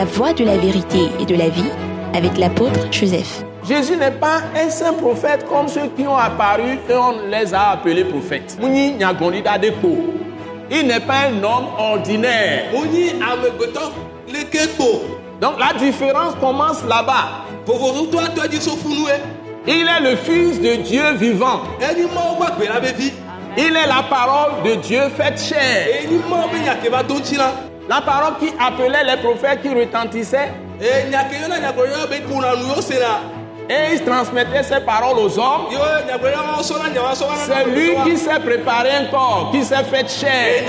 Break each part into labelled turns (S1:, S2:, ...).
S1: La voie de la vérité et de la vie avec l'apôtre Joseph.
S2: Jésus n'est pas un saint prophète comme ceux qui ont apparu et on les a appelés prophètes. Il n'est pas un homme ordinaire. Donc la différence commence là-bas. Il est le Fils de Dieu vivant. Il est la parole de Dieu faite chair.
S3: La
S2: parole qui appelait les prophètes qui
S3: sena
S2: et il transmettait ces paroles aux hommes. C'est lui qui s'est préparé un corps, qui s'est fait chair.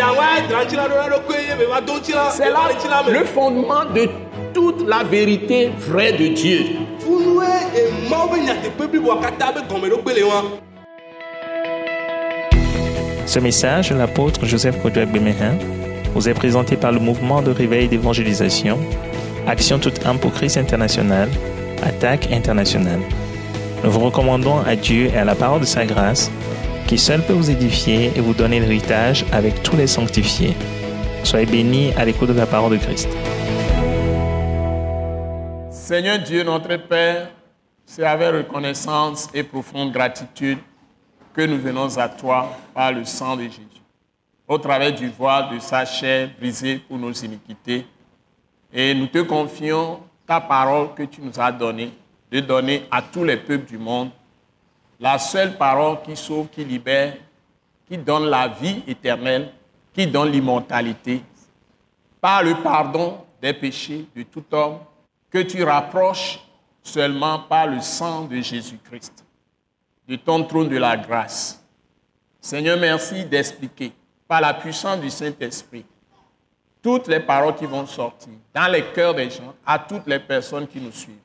S2: C'est là
S3: le
S2: fondement de toute la vérité vraie de Dieu.
S4: Ce message l'apôtre Joseph Kodouak Bemehin vous est présenté par le mouvement de réveil d'évangélisation, Action toute âme pour Christ international, Attaque internationale. Nous vous recommandons à Dieu et à la parole de sa grâce, qui seul peut vous édifier et vous donner l'héritage avec tous les sanctifiés. Soyez bénis à l'écoute de la parole de Christ.
S2: Seigneur Dieu, notre Père, c'est avec reconnaissance et profonde gratitude que nous venons à toi par le sang de Jésus, au travers du voile de sa chair brisée pour nos iniquités. Et nous te confions ta parole que tu nous as donnée, de donner à tous les peuples du monde, la seule parole qui sauve, qui libère, qui donne la vie éternelle, qui donne l'immortalité, par le pardon des péchés de tout homme, que tu rapproches seulement par le sang de Jésus-Christ, de ton trône de la grâce. Seigneur, merci d'expliquer par la puissance du Saint-Esprit toutes les paroles qui vont sortir dans les cœurs des gens, à toutes les personnes qui nous suivent.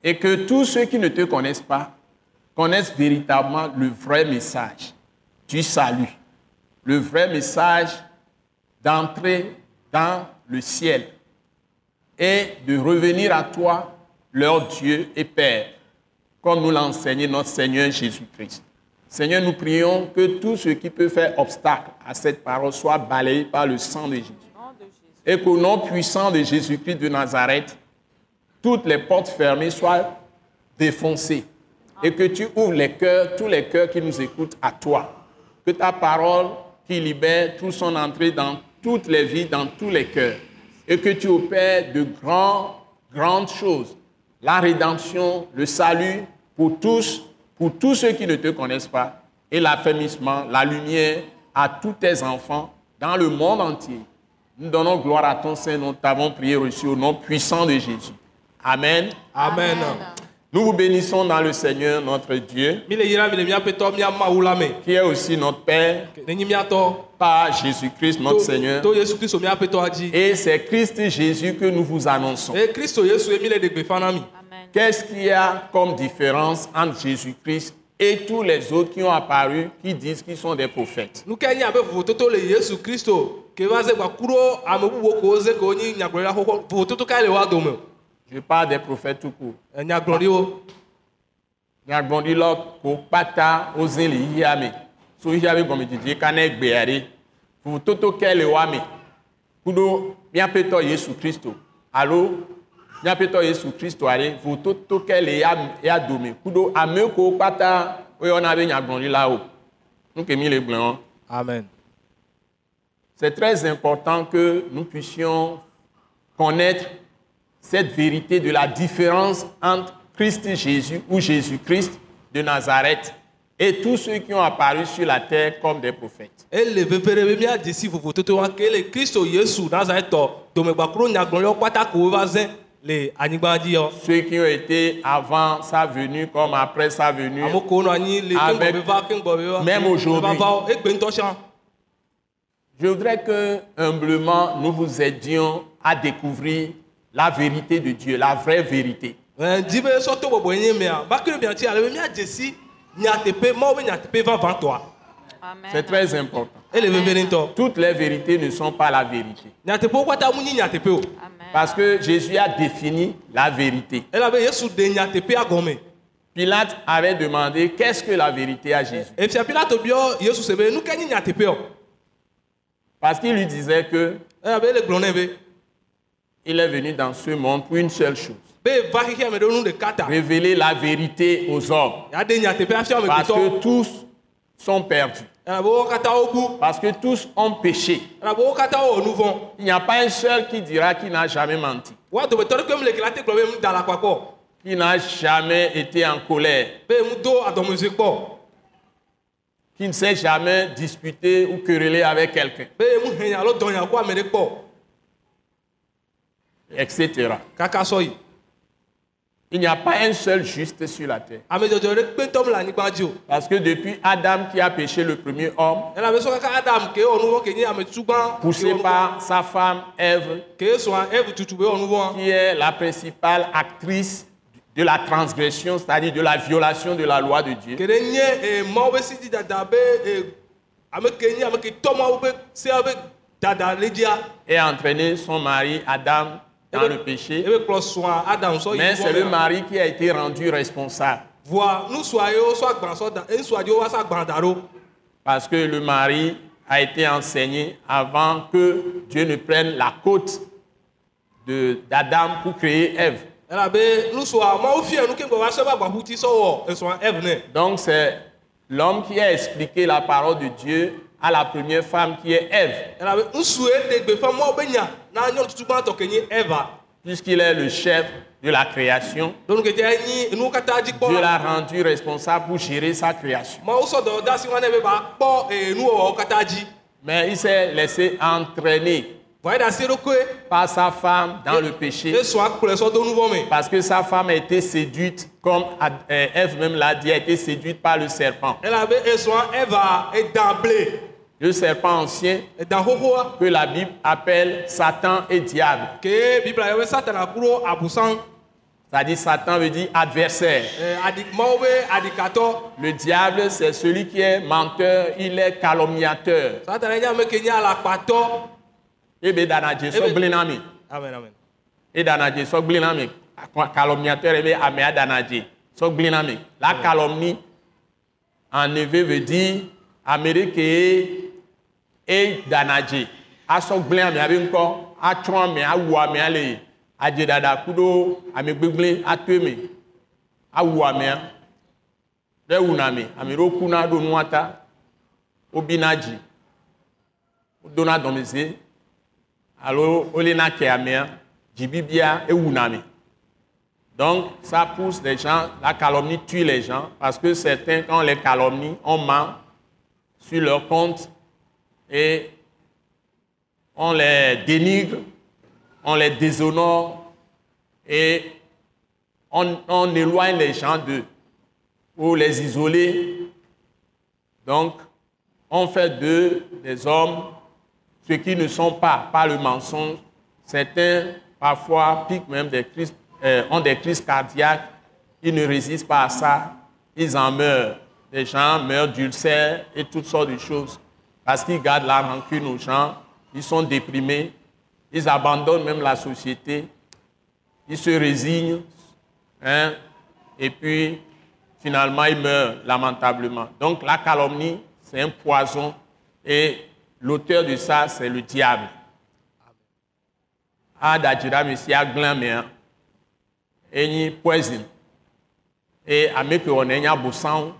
S2: Et que tous ceux qui ne te connaissent pas connaissent véritablement le vrai message du salut, le vrai message d'entrer dans le ciel et de revenir à toi, leur Dieu et Père, comme nous l'a enseigné notre Seigneur Jésus-Christ. Seigneur, nous prions que tout ce qui peut faire obstacle à cette parole soit balayé par le sang de Jésus. Et qu'au nom puissant de Jésus-Christ de Nazareth, toutes les portes fermées soient défoncées. Et que tu ouvres les cœurs, tous les cœurs qui nous écoutent à toi. Que ta parole qui libère tout son entrée dans toutes les vies, dans tous les cœurs. Et que tu opères de grands, grandes choses. La rédemption, le salut pour tous, pour tous ceux qui ne te connaissent pas. Et l'affermissement, la lumière à tous tes enfants dans le monde entier. Nous donnons gloire à ton Saint nom. T'avons prié reçu au nom puissant de Jésus. Amen.
S3: amen
S2: Nous vous bénissons dans le Seigneur, notre Dieu, qui est aussi notre Père, par Jésus-Christ, notre Seigneur. Et c'est Christ Jésus que nous vous annonçons.
S3: eye
S2: Qu'est-ce qu'il y a comme différence entre Jésus-Christ et tous les autres qui ont apparu, qui disent qu'ils sont des prophètes? Je parle des prophètes tout court.
S3: nyagblɔɖiwo
S2: Nyagbɔɖilɔ ko kpata woze le yia me. So yia be gɔmedzedze kana gbea ɖe. Vovototo ke le wa me. Kuɖo míaƒe tɔ Yesu Kristo alo míaƒe tɔ Yesu Kristo aɖe. Vovototo ke le ya ya dome. Kuɖo ame ko kpata woyɔna be nyagbɔɖilawo. Nu ke mi le gblẽ wɔm.
S3: amen
S2: C'est très important que nous puissions connaître cette vérité de la différence entre Christ Jésus ou Jésus-Christ de Nazareth et tous ceux qui ont apparu sur la terre comme des prophètes.
S3: Yɔ
S2: Ceux qui ont été avant sa venue comme après sa venue. Avec- Même aujourd'hui.
S3: be va va wo egbe ŋutɔ sia
S2: Je voudrais que humblement nous vous aidions à découvrir la vérité de Dieu, la vraie vérité. C'est très important. Toutes les vérités ne sont pas la vérité.
S3: nyateƒewo
S2: Parce que Jésus a défini la vérité. Pilate avait demandé qu'est-ce que la vérité à Jésus? Parce qu'il lui disait que il est venu dans ce monde pour une seule chose. Révéler la vérité aux hommes. Parce que tous sont perdus. Parce que tous ont péché. Il n'y a pas un seul qui dira qu'il n'a jamais menti, qui n'a jamais été en colère, qui ne s'est jamais disputé ou querellé avec quelqu'un,
S3: be
S2: Il n'y a pas un seul juste sur la terre. Parce que depuis Adam qui a péché le premier homme, poussé par sa femme Ève, qui est la principale actrice de la transgression, c'est-à-dire de la violation de la loi de Dieu, et a entraîné son mari Adam dans le péché. Mais c'est le mari qui a été rendu responsable. Parce que le mari a été enseigné avant que Dieu ne prenne la côte d'Adam pour créer Ève. Donc c'est l'homme qui a expliqué la parole de Dieu à la première femme qui est Ève, puisqu'il est le chef de la création. Dieu l'a rendu responsable pour gérer sa création.
S3: eh, dzi
S2: Mais il s'est laissé entraîner par sa femme dans le péché.
S3: vɔ me
S2: Parce que sa femme a été séduite, comme euh, Ève même l'a dit, a été séduite par le serpent. Le serpent ancien que la Bible appelle Satan et diable. C'est-à-dire Satan veut dire adversaire.
S3: eh,
S2: Le diable, c'est celui qui est menteur, il est calomniateur.
S3: satana nye ame ke nye alakpatɔ
S2: Et bien, danadje so
S3: Eh ben-
S2: blinami.
S3: amen amen
S2: Et danadje so blinami. Calomniateur, et bien, amea danadje so blinami. La calomnie, en éveil veut dire Amérique et danadje. Aso blinami, abe encore, atron ame, awu ame, ale, adje dada kudo, ame gbegble, atue me, awu amea. ɖe wuna me ame. Ɖewo kuna ɖo nua ta. Wobina dzi. Wodona dɔmeze. Alo wolena ke amea dzibibia ewuna me donc ça pousse les gens la calomnie tue les gens parce que certains quand les calomnie on ment sur leur compte et on les dénigre on les déshonore et on, éloigne les gens d'eux pour les isoler. Donc, on fait d'eux des hommes, ceux qui ne sont pas par le mensonge. Certains, parfois, piquent même des crises, euh, ont des crises cardiaques. Ils ne résistent pas à ça. Ils en meurent. Des gens meurent d'ulcères et toutes sortes de choses. Parce qu'ils gardent la rancune aux gens. Ils sont déprimés. Ils abandonnent même la société. Ils se résignent. hein, et puis, finalement, il meurt lamentablement. Donc la calomnie, c'est un poison et l'auteur de ça, c'est le diable. Adadjira Messi aglamea, eni poison. Et avec on est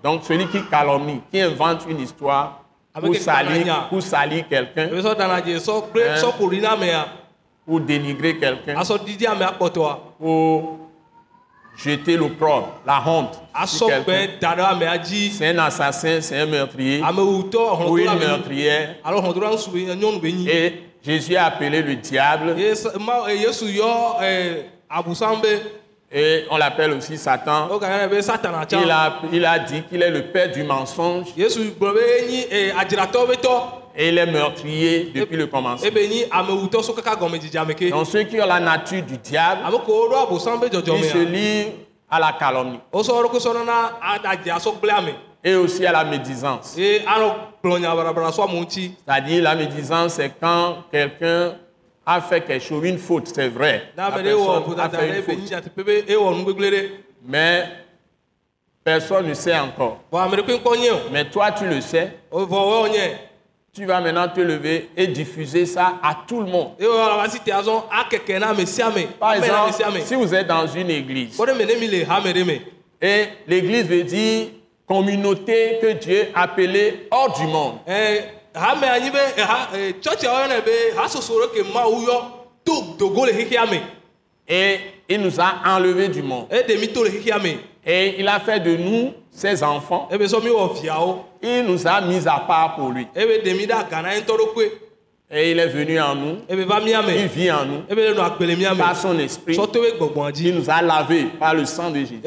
S2: Donc celui qui calomnie, qui invente une histoire pour salir, salir quelqu'un, Hein?
S3: amea
S2: pour dénigrer quelqu'un, pour jeter l'opprobre, la honte. C'est un assassin, c'est un meurtrier. ou une meurtrière. Et Jésus a appelé le diable
S3: eh, eh,
S2: et on l'appelle aussi Satan. Il a, il a dit qu'il est le père du mensonge.
S3: Yesu gblɔ be enyi eh, adziratɔ be tɔ
S2: et il est meurtrier depuis le commencement.
S3: dzidzame ke.
S2: Donc ceux qui ont la nature du diable, ils se
S3: dzɔdzɔmea
S2: lient à la calomnie. Et aussi à la médisance.
S3: ŋuti
S2: C'est-à-dire la médisance, c'est quand quelqu'un a fait quelque chose, une faute, c'est vrai. La personne a fait une faute. Mais personne ne sait encore. Mais toi, tu le sais.
S3: nye
S2: tu vas maintenant te lever et diffuser ça à tout le monde.
S3: ame
S2: Par exemple, si vous êtes dans une église, et l'église veut dire communauté que Dieu a appelée hors du monde.
S3: Ɛɛ hame anyi be eha ee tsɔtsi yɔnɛ be hasoso ɖe ke mawu yɔ to dogo le xexea me
S2: Et il nous a enlevés du monde.
S3: to le me
S2: Et il a fait de nous ses enfants.
S3: ebe sɔ mi wɔ viawo
S2: Il nous a mis à part pour lui.
S3: ye ŋutɔ ɖokoe
S2: Et il est venu en nous. Il vit en nous. Par son esprit. Il nous a lavés par le sang de Jésus.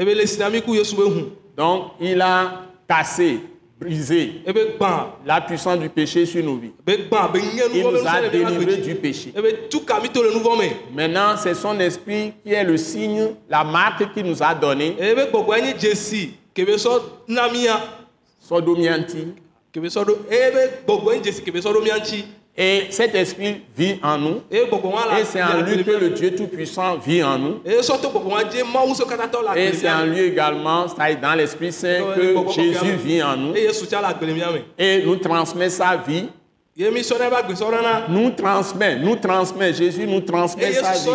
S2: Donc, il a cassé, brisé
S3: ebe gbã
S2: la puissance du péché sur nos vies.
S3: be gbã be nye
S2: Il nous a délivrés
S3: gbe
S2: du péché.
S3: vɔ me
S2: Maintenant, c'est son esprit qui est le signe, la marque qu'il nous a donnée, sodomianti. Et cet esprit vit en nous. Et c'est en lui que le Dieu Tout-Puissant vit en nous. Et c'est en lui également, c'est dans l'Esprit Saint que Jésus vit en nous. Et nous transmet sa vie. Nous transmet, nous transmet. Jésus nous transmet sa vie.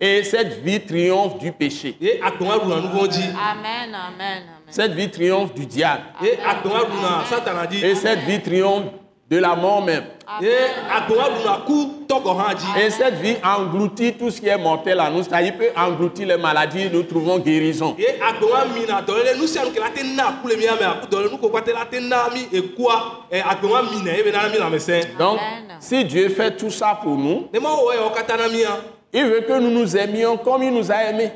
S2: Et cette vie triomphe du péché.
S5: Amen, amen, amen.
S2: Cette vie triomphe du diable. Et cette vie triomphe de la mort même. Et cette vie engloutit tout ce qui est mortel à nous. C'est-à-dire peut engloutir les maladies, nous trouvons guérison. Donc, si Dieu fait tout ça pour nous,
S3: mia
S2: il veut que nous nous aimions comme il nous a aimés.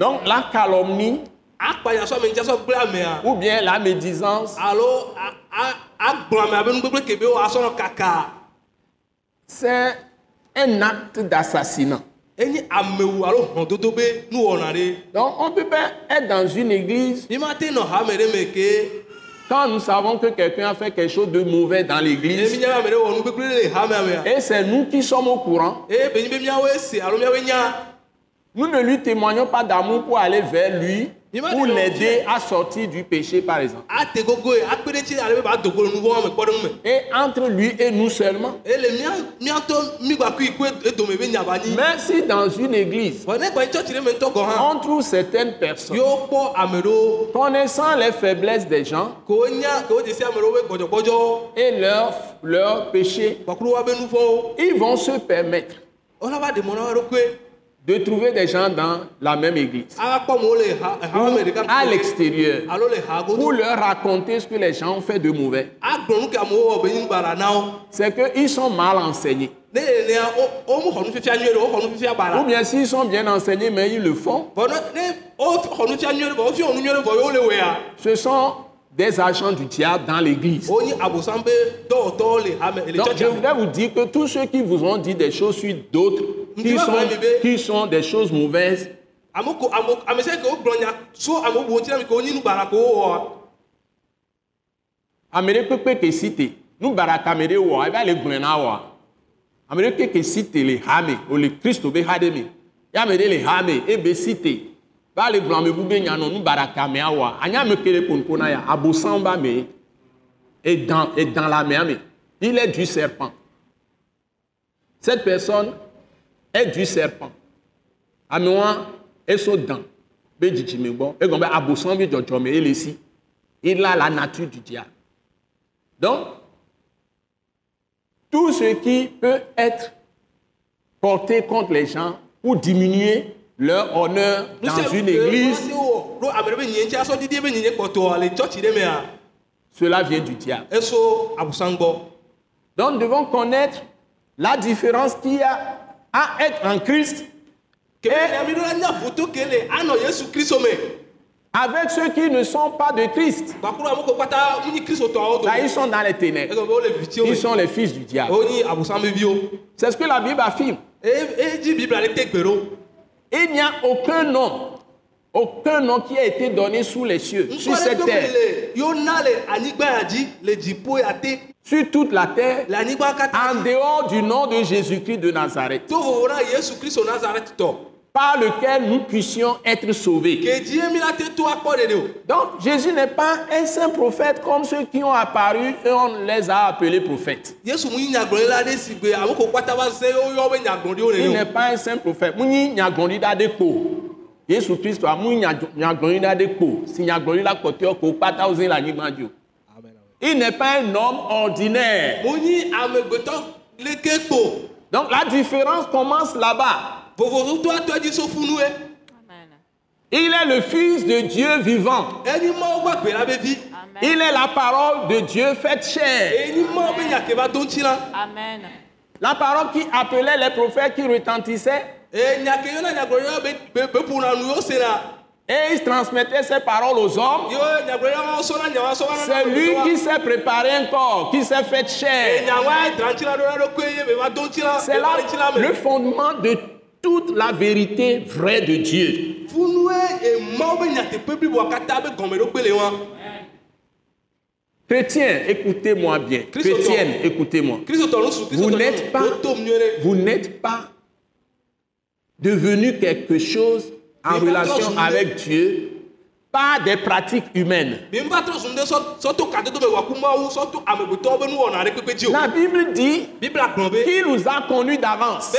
S2: Donc, la calomnie ou bien la médisance, c'est un acte d'assassinat.
S3: ɖe.
S2: Donc, on ne peut pas être dans une église quand nous savons que quelqu'un a fait quelque chose de mauvais dans l'église.
S3: Mea
S2: et c'est nous qui sommes au courant.
S3: nya.
S2: Nous ne lui témoignons pas d'amour pour aller vers lui, pour l'aider à sortir du péché, par exemple.
S3: ŋu me
S2: Et entre lui et nous seulement. Mais si dans une église,
S3: hã
S2: on trouve certaines personnes connaissant les faiblesses des gens et leurs leur péchés,
S3: gbakulu wa be nu vɔwo
S2: ils vont se permettre de trouver des gens dans la même église,
S3: ɖeka
S2: à l'extérieur, pour leur raconter ce que les gens ont fait de mauvais.
S3: wo
S2: C'est qu'ils sont mal enseignés. Ou bien s'ils sont bien enseignés, mais ils le font, ce sont des agents du diable dans l'église.
S3: le hame le
S2: Donc, je voudrais vous dire que tous ceux qui vous ont dit des choses sur d'autres, qui sont, qui sont des choses mauvaises,
S3: ame ko ame ame sia ke wogblɔ nya so ame bubuwo ŋuti na mi ke wonyi nu bana ko wowɔa
S2: ame ɖe kpekpe ke si te nu baraka ame ɖe wɔ eva le gblɔe na wɔa ame ɖe keke si te le ha me wòle kristo be ha me ya le ha me ebe si te va le gblɔ ame bu be nyanɔ nu baraka amea wɔa anya ame ke ɖe konko na ya. Abosan ba me et dans dans la mea me. Il est du serpent. Cette personne est du serpent. Amewa eso dan. Be dzidzime gbɔ egɔn be abosan bi dzɔdzɔme ele si. Il a la nature du diable. Donc, tout ce qui peut être porté contre les gens pour diminuer leur honneur dans une église, cela vient du diable. Donc, nous devons connaître la différence qu'il y a à être en Christ
S3: yesu kristo me
S2: avec ceux qui ne sont pas de Christ.
S3: do
S2: Là, ils sont dans les ténèbres. Ils sont les fils du diable.
S3: wonyi abosameviwo
S2: C'est ce que la Bible affirme. Il n'y a aucun nom, aucun nom qui a été donné sous les cieux, sur cette terre, sur toute la terre, en dehors du nom de Jésus-Christ de Nazareth. Par lequel nous puissions être sauvés. Donc Jésus n'est pas un saint prophète comme ceux qui ont apparu et on les a appelés prophètes. Il n'est pas un saint prophète. Yesu Kristo kpo. Si ko kpata le anyigba. Il n'est pas un homme ordinaire.
S3: kpo
S2: Donc la différence commence là-bas. Il est le Fils de Dieu vivant. Il est la parole de Dieu faite chair.
S1: Amen.
S2: La parole qui appelait les prophètes qui retentissaient et il transmettait ces paroles aux hommes. C'est lui qui s'est préparé un corps, qui s'est fait chair. C'est là le fondement de toute la vérité vraie de Dieu. Chrétiens, écoutez-moi bien. Chrétienne, écoutez-moi. Vous n'êtes pas- Vous n'êtes pas devenu quelque chose en relation avec Dieu par des pratiques humaines. La Bible dit qu'il nous a conduits d'avance.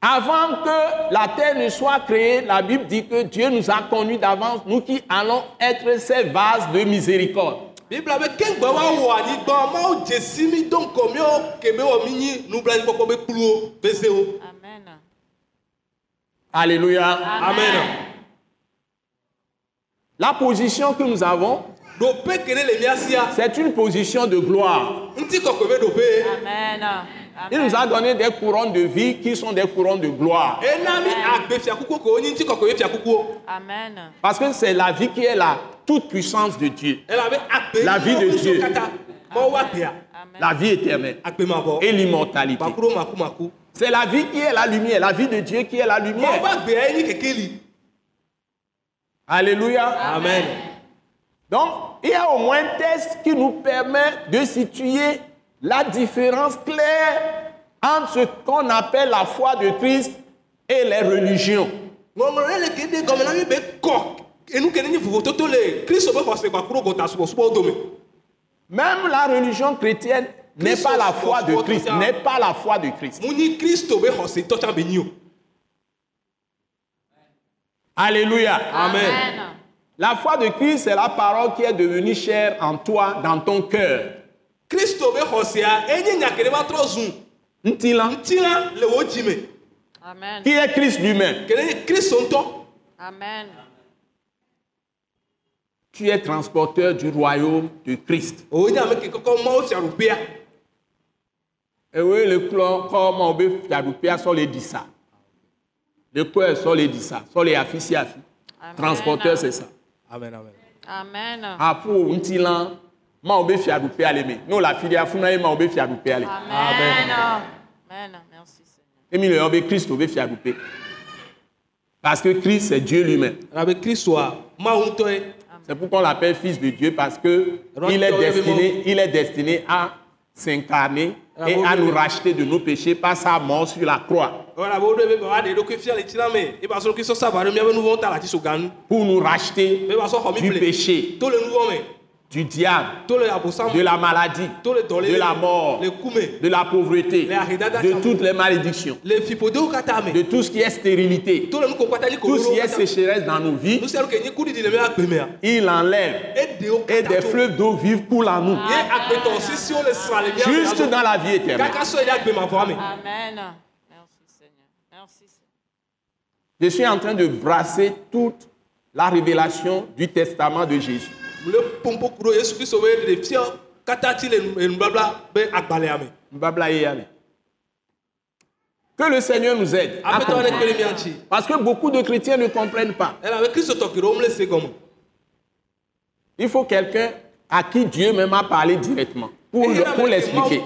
S2: Avant que la terre ne soit créée, la Bible dit que Dieu nous a conduits d'avance, nous qui allons être ces vases de miséricorde.
S1: Amen.
S2: Alléluia.
S3: amen
S2: La position que nous avons, c'est une position de gloire.
S1: Amen.
S2: Il nous a donné des couronnes de vie qui sont des couronnes de gloire.
S1: Amen.
S2: Parce que c'est la vie qui est la toute puissance de Dieu. La vie de Dieu.
S1: Amen.
S2: La vie éternelle et l'immortalité. C'est la vie qui est la lumière, la vie de Dieu qui est la lumière. Alléluia.
S3: amen
S2: Donc, il y a au moins un test qui nous permet de situer la différence claire entre ce qu'on appelle la foi de Christ et les religions. Même la religion chrétienne n'est pas la foi de Christ, n'est pas la foi de Christ.
S3: mu nyi kristu be xɔse tɔtsa be nyi o
S2: Alléluia.
S3: amen
S1: Amen.
S2: La foi de Christ, c'est la parole qui est devenue chère en toi, dans ton cœur.
S3: kristu be xɔsea enye nya ke ɖe va trɔ zu
S2: Ntila,
S3: ŋutilã le wo dzi me
S1: Amen.
S2: qui est Christ lui-même?
S3: ke ne nye kristu ŋutɔ
S1: Amen.
S2: Tu es transporteur du royaume de Christ.
S3: wònye ame ke kɔkɔ mawo fiaɖuƒea
S2: Ewe le kplɔ kɔ ma wo be fiaɖuƒea Le kɔe sɔ le ɖi sa, sɔ le afi. Transporteur c'est ça.
S3: amen amen
S1: Amen.
S2: Aƒo ŋutilã ma wo be fiaɖuƒea le me. Ne le afi ɖe afuna ma wo be fiaɖuƒea le.
S1: Amen. Amen. Merci Seigneur.
S2: Emi le yɔ be Kristo be fiaɖuƒe. Parce que Christ c'est Dieu lui-même.
S3: elabe kristua mawu ŋutɔe
S2: C'est pourquoi on l'appelle fils de Dieu parce que il est destiné, il est destiné à s'incarner et à nous racheter de nos péchés par sa mort sur la croix. Pour nous racheter du péché, du diable, de la maladie, de la mort, de la pauvreté, de toutes les malédictions, de tout ce qui est stérilité, tout ce qui est sécheresse dans nos vies.
S3: mea
S2: Il enlève et des fleuves d'eau vive
S3: le miaƒe
S2: jusque dans la vie éternelle.
S1: Amen. Merci Seigneur. Merci Seigneur.
S2: Je suis en train de brasser toute la révélation du testament de Jésus. Que le Seigneur nous aide. à Parce que beaucoup de chrétiens ne comprennent pas. Il faut quelqu'un à qui Dieu même a parlé directement pour, le- pour l'expliquer.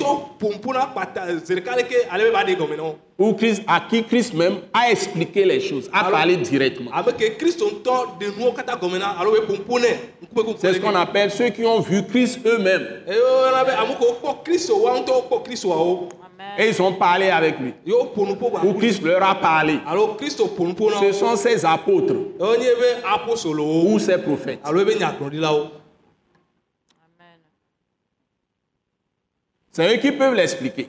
S2: Christ, à qui Christ même a expliqué les choses, a
S3: Alors-
S2: parlé directement. C'est ce qu'on appelle ceux qui ont vu Christ eux-mêmes.
S3: eyo yɔna be ame kewo kpɔ kristu wa ŋutɔ kpɔ kristuawo
S2: Et ils ont parlé avec lui. Ou Christ leur a parlé. Ce sont ces apôtres ou ces prophètes.
S3: alo ebe nyagblɔɖilawo
S2: C'est eux qui peuvent l'expliquer?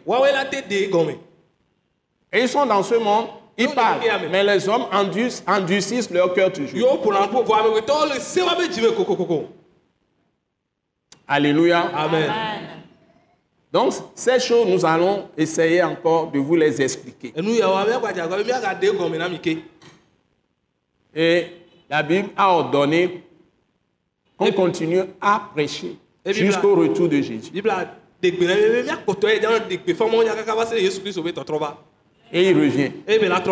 S2: Et ils sont dans ce monde, ils parlent.
S3: mais-
S2: les hommes endurcissent, endurcissent leur cœur toujours. Alléluia.
S3: amen
S2: Donc, ces choses, nous allons essayer encore de vous les expliquer. Et la Bible a ordonné qu'on continue à prêcher jusqu'au retour de Jésus. Et il revient.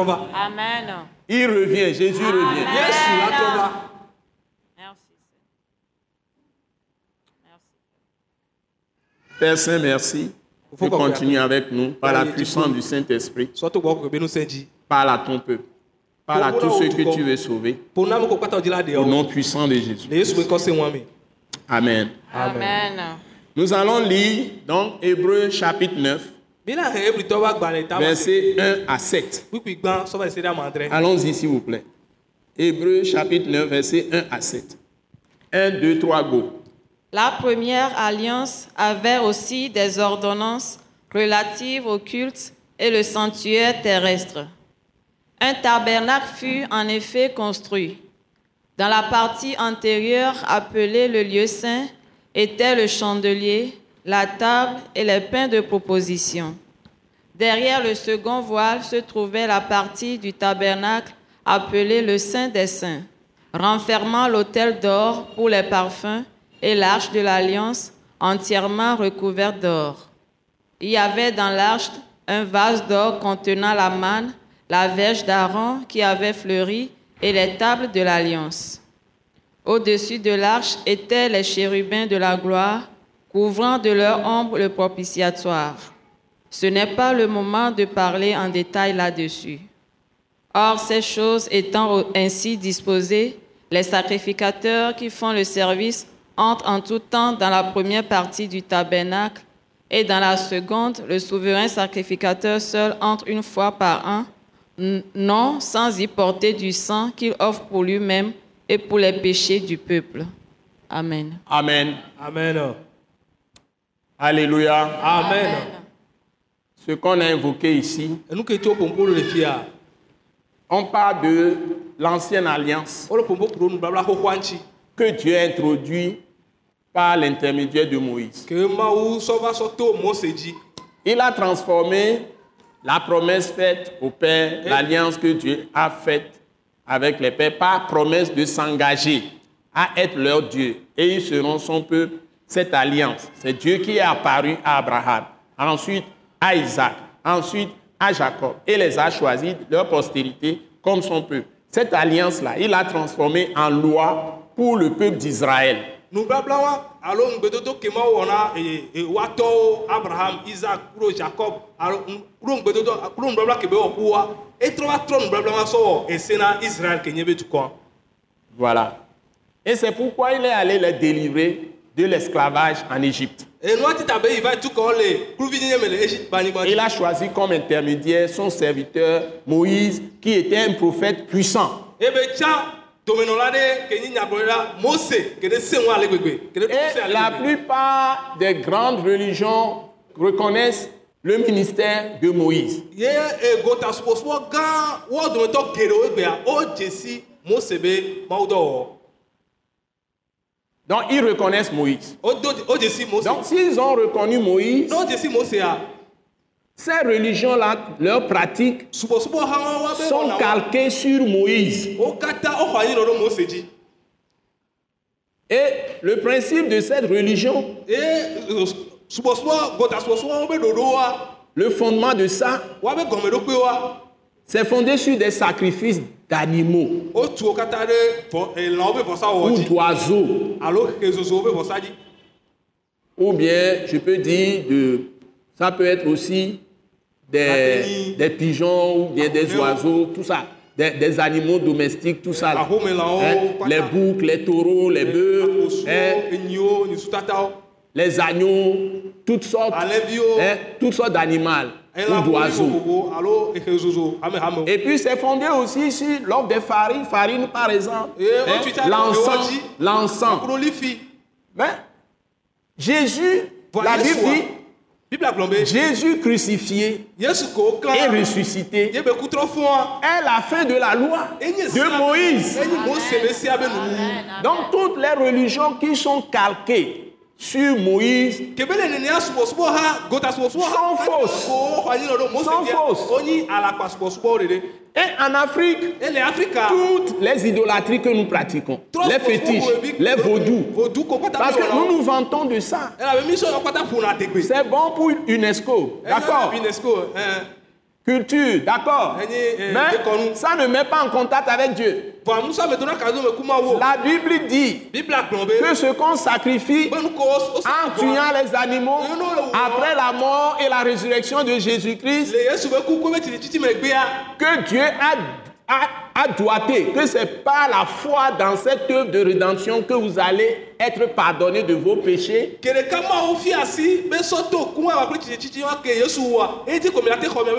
S3: va
S5: Amen.
S2: Il revient, Jésus revient.
S5: Merci. Merci.
S2: Père Saint, merci.
S3: Qu'on
S2: continues avec nous par la puissance du Saint-Esprit. Parle à ton peuple. Parle à tous ceux que tu veux sauver. Au nom puissant de Jésus. Amen.
S5: Amen.
S2: Nous allons lire donc Hébreu chapitre 9,
S3: mi na he ebritɔ be agbalẽ ta ma se
S2: versets 1 à 7.
S3: kpikpi gbã sɔva se ɖe ama adre
S2: Allons-y s'il vous plaît. Hébreu chapitre 9, versets 1 à 7. 1, 2, 3, go.
S5: La première alliance avait aussi des ordonnances relatives au culte et le sanctuaire terrestre. Un tabernacle fut en effet construit. Dans la partie antérieure appelée le lieu saint étaient le chandelier, la table et les pains de proposition. Derrière le second voile se trouvait la partie du tabernacle appelée le Saint des Saints, renfermant l'autel d'or pour les parfums et l'arche de l'alliance entièrement recouverte d'or. Il y avait dans l'arche un vase d'or contenant la manne, la verge d'Aaron qui avait fleuri et les tables de l'alliance. Au-dessus de l'arche étaient les chérubins de la gloire, couvrant de leur ombre le propitiatoire. Ce n'est pas le moment de parler en détail là-dessus. Or, ces choses étant ainsi disposées, les sacrificateurs qui font le service entrent en tout temps dans la première partie du tabernacle et dans la seconde, le souverain sacrificateur seul entre une fois par an, non sans y porter du sang qu'il offre pour lui-même et pour les péchés du peuple. Amen.
S2: Amen.
S3: amen
S2: Alléluia.
S3: amen
S2: Ce qu'on a invoqué ici, on parle de l'ancienne alliance que Dieu a introduit par l'intermédiaire de Moïse. Il a transformé la promesse faite au Père, l'alliance que Dieu a faite avec les pères, par promesse de s'engager à être leur Dieu. Et ils seront son peuple. Cette alliance, c'est Dieu qui est apparu à Abraham, ensuite à Isaac, ensuite à Jacob, et les a choisis, leur postérité, comme son peuple. Cette alliance-là, il l'a transformée en loi pour le peuple d'Israël.
S3: wa alo ŋugbedodo ke ma wɔna eye e woatɔwo abraham isaac kuro jacob alo ŋu- kuro ŋugbedodo kuro nubabla ke be wɔ ku wa etrɔ va trɔ nubabla ma sɔ wɔ ese na israel ke nye be dukɔ
S2: Voilà. Et c'est pourquoi il est allé les délivrer de l'esclavage en Égypte.
S3: anyigba
S2: Il a choisi comme intermédiaire son serviteur Moïse, qui était un prophète puissant. Et la plupart des grandes religions reconnaissent le ministère de Moïse. Donc ils reconnaissent Moïse. Donc s'ils ont reconnu Moïse,
S3: ne wo dze si mosea
S2: ces religions-là, leurs pratiques sont calquées sur Moïse. Et le principe de cette religion, le fondement de ça, c'est fondé sur des sacrifices d'animaux ou d'oiseaux. Ou bien, je peux dire, de, ça peut être aussi des, pigeons ou bien des oiseaux, tout ça. Des, des animaux domestiques, tout ça. là. Hein. Les boucs, les taureaux, les bœufs, hein, les agneaux, toutes sortes, hein, toutes sortes d'animaux ou d'oiseaux. Et puis c'est fondé aussi sur l'offre des farines, farine par exemple, l'encens, l'encens. Mais Jésus, la Bible dit, Jésus crucifié et ressuscité. Est la fin de la loi de Moïse.
S3: nuwu
S2: Donc toutes les religions qui sont calquées sur Moïse Sont fausses. Sont fausses. Et en Afrique,
S3: afrika
S2: toutes les idolâtries que nous pratiquons, les fétiches, les vaudous. Parce que nous nous vantons de ça. C'est bon pour UNESCO, d'accord.
S3: ɛn
S2: Culture, d'accord.
S3: Enyi, eh,
S2: Mais
S3: déconnu.
S2: ça ne met pas en contact avec Dieu. La Bible dit que ce qu'on sacrifie en tuant les animaux après la mort et la résurrection de Jésus-Christ,
S3: gbea
S2: que Dieu a, a, a doigté, que c'est par la foi dans cette œuvre de rédemption que vous allez être pardonné de vos péchés.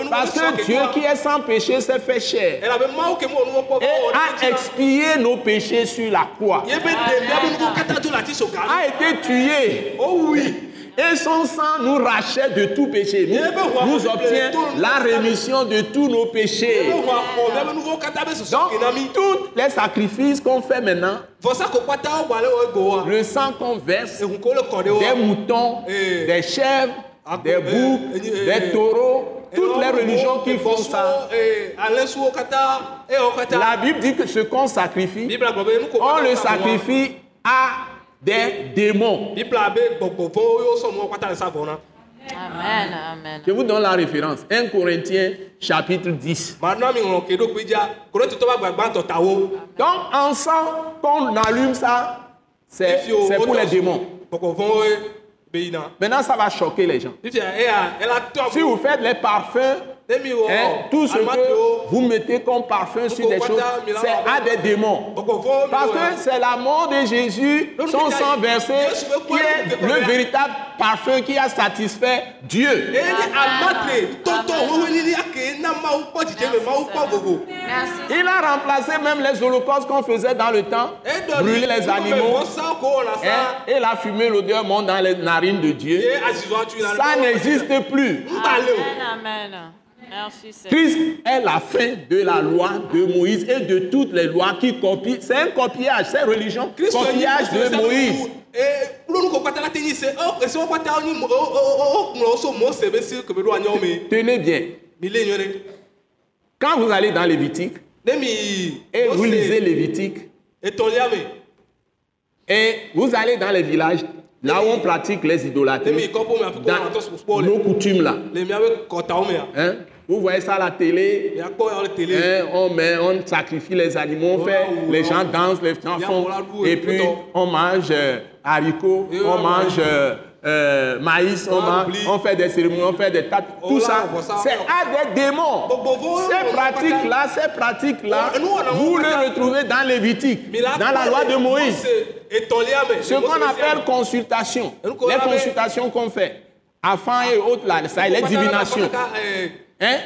S3: nu
S2: Parce que Dieu qui est sans péché s'est fait chair. Et a expié nos péchés sur la croix, a été tué.
S3: O wui
S2: et son sang nous rachète de tout péché, nous, nous obtient la rémission de tous nos péchés. Donc, tous les sacrifices qu'on fait maintenant,
S3: le
S2: sang qu'on verse, des moutons,
S3: Eh.
S2: des chèvres,
S3: Ah,
S2: des
S3: eh,
S2: boucs,
S3: eh,
S2: des taureaux, toutes les religions qui font ça. La Bible dit que ce qu'on sacrifie, on le sacrifie à des démons.
S5: Amen, amen.
S2: Je vous donne la référence. 1 Corinthiens chapitre 10.
S3: madonna mi ŋlɔ ke ɖo gbedza korintotɔ ba gbagbãtɔ tawo
S2: Donc, ensemble, qu'on allume ça, c'est pour les démons. Maintenant, ça va choquer les gens.
S3: eya ela tɔ
S2: Si vous faites les parfums, hein, tout ce que vous mettez comme parfum sur des choses, c'est à des démons. Parce que c'est la mort de Jésus, son sang versé, qui est le véritable parfum qui a satisfait Dieu. Il a remplacé même les holocaustes qu'on faisait dans le temps, brûler les animaux, hein, et la fumée, l'odeur monte dans les narines de Dieu. Ça n'existe plus.
S5: amen. Merci.
S2: Christ est la fin de la loi de Moïse et de toutes les lois qui copient. C'est un copiage, c'est religion,
S3: enyi
S2: copiage de Moïse. Tenez bien,
S3: ɖe
S2: quand vous allez dans Lévitique et vous lisez Lévitique et vous allez dans les villages là où on pratique les dans
S3: le
S2: nos coutumes là, hein, vous voyez ça à la télé, hein, on, met, on sacrifie les animaux, on fait, les gens dansent, les gens font, et puis on mange euh, haricots, on mange euh, euh, maïs, on, mange, on fait des cérémonies, on fait des tas, tout ça, c'est à des démons. Ces pratiques-là, ces pratiques-là, vous les retrouvez dans Lévitique, dans la loi de Moïse. Ce qu'on appelle consultation, les consultations qu'on fait, afin et autres là, ça, les divinations. Hein?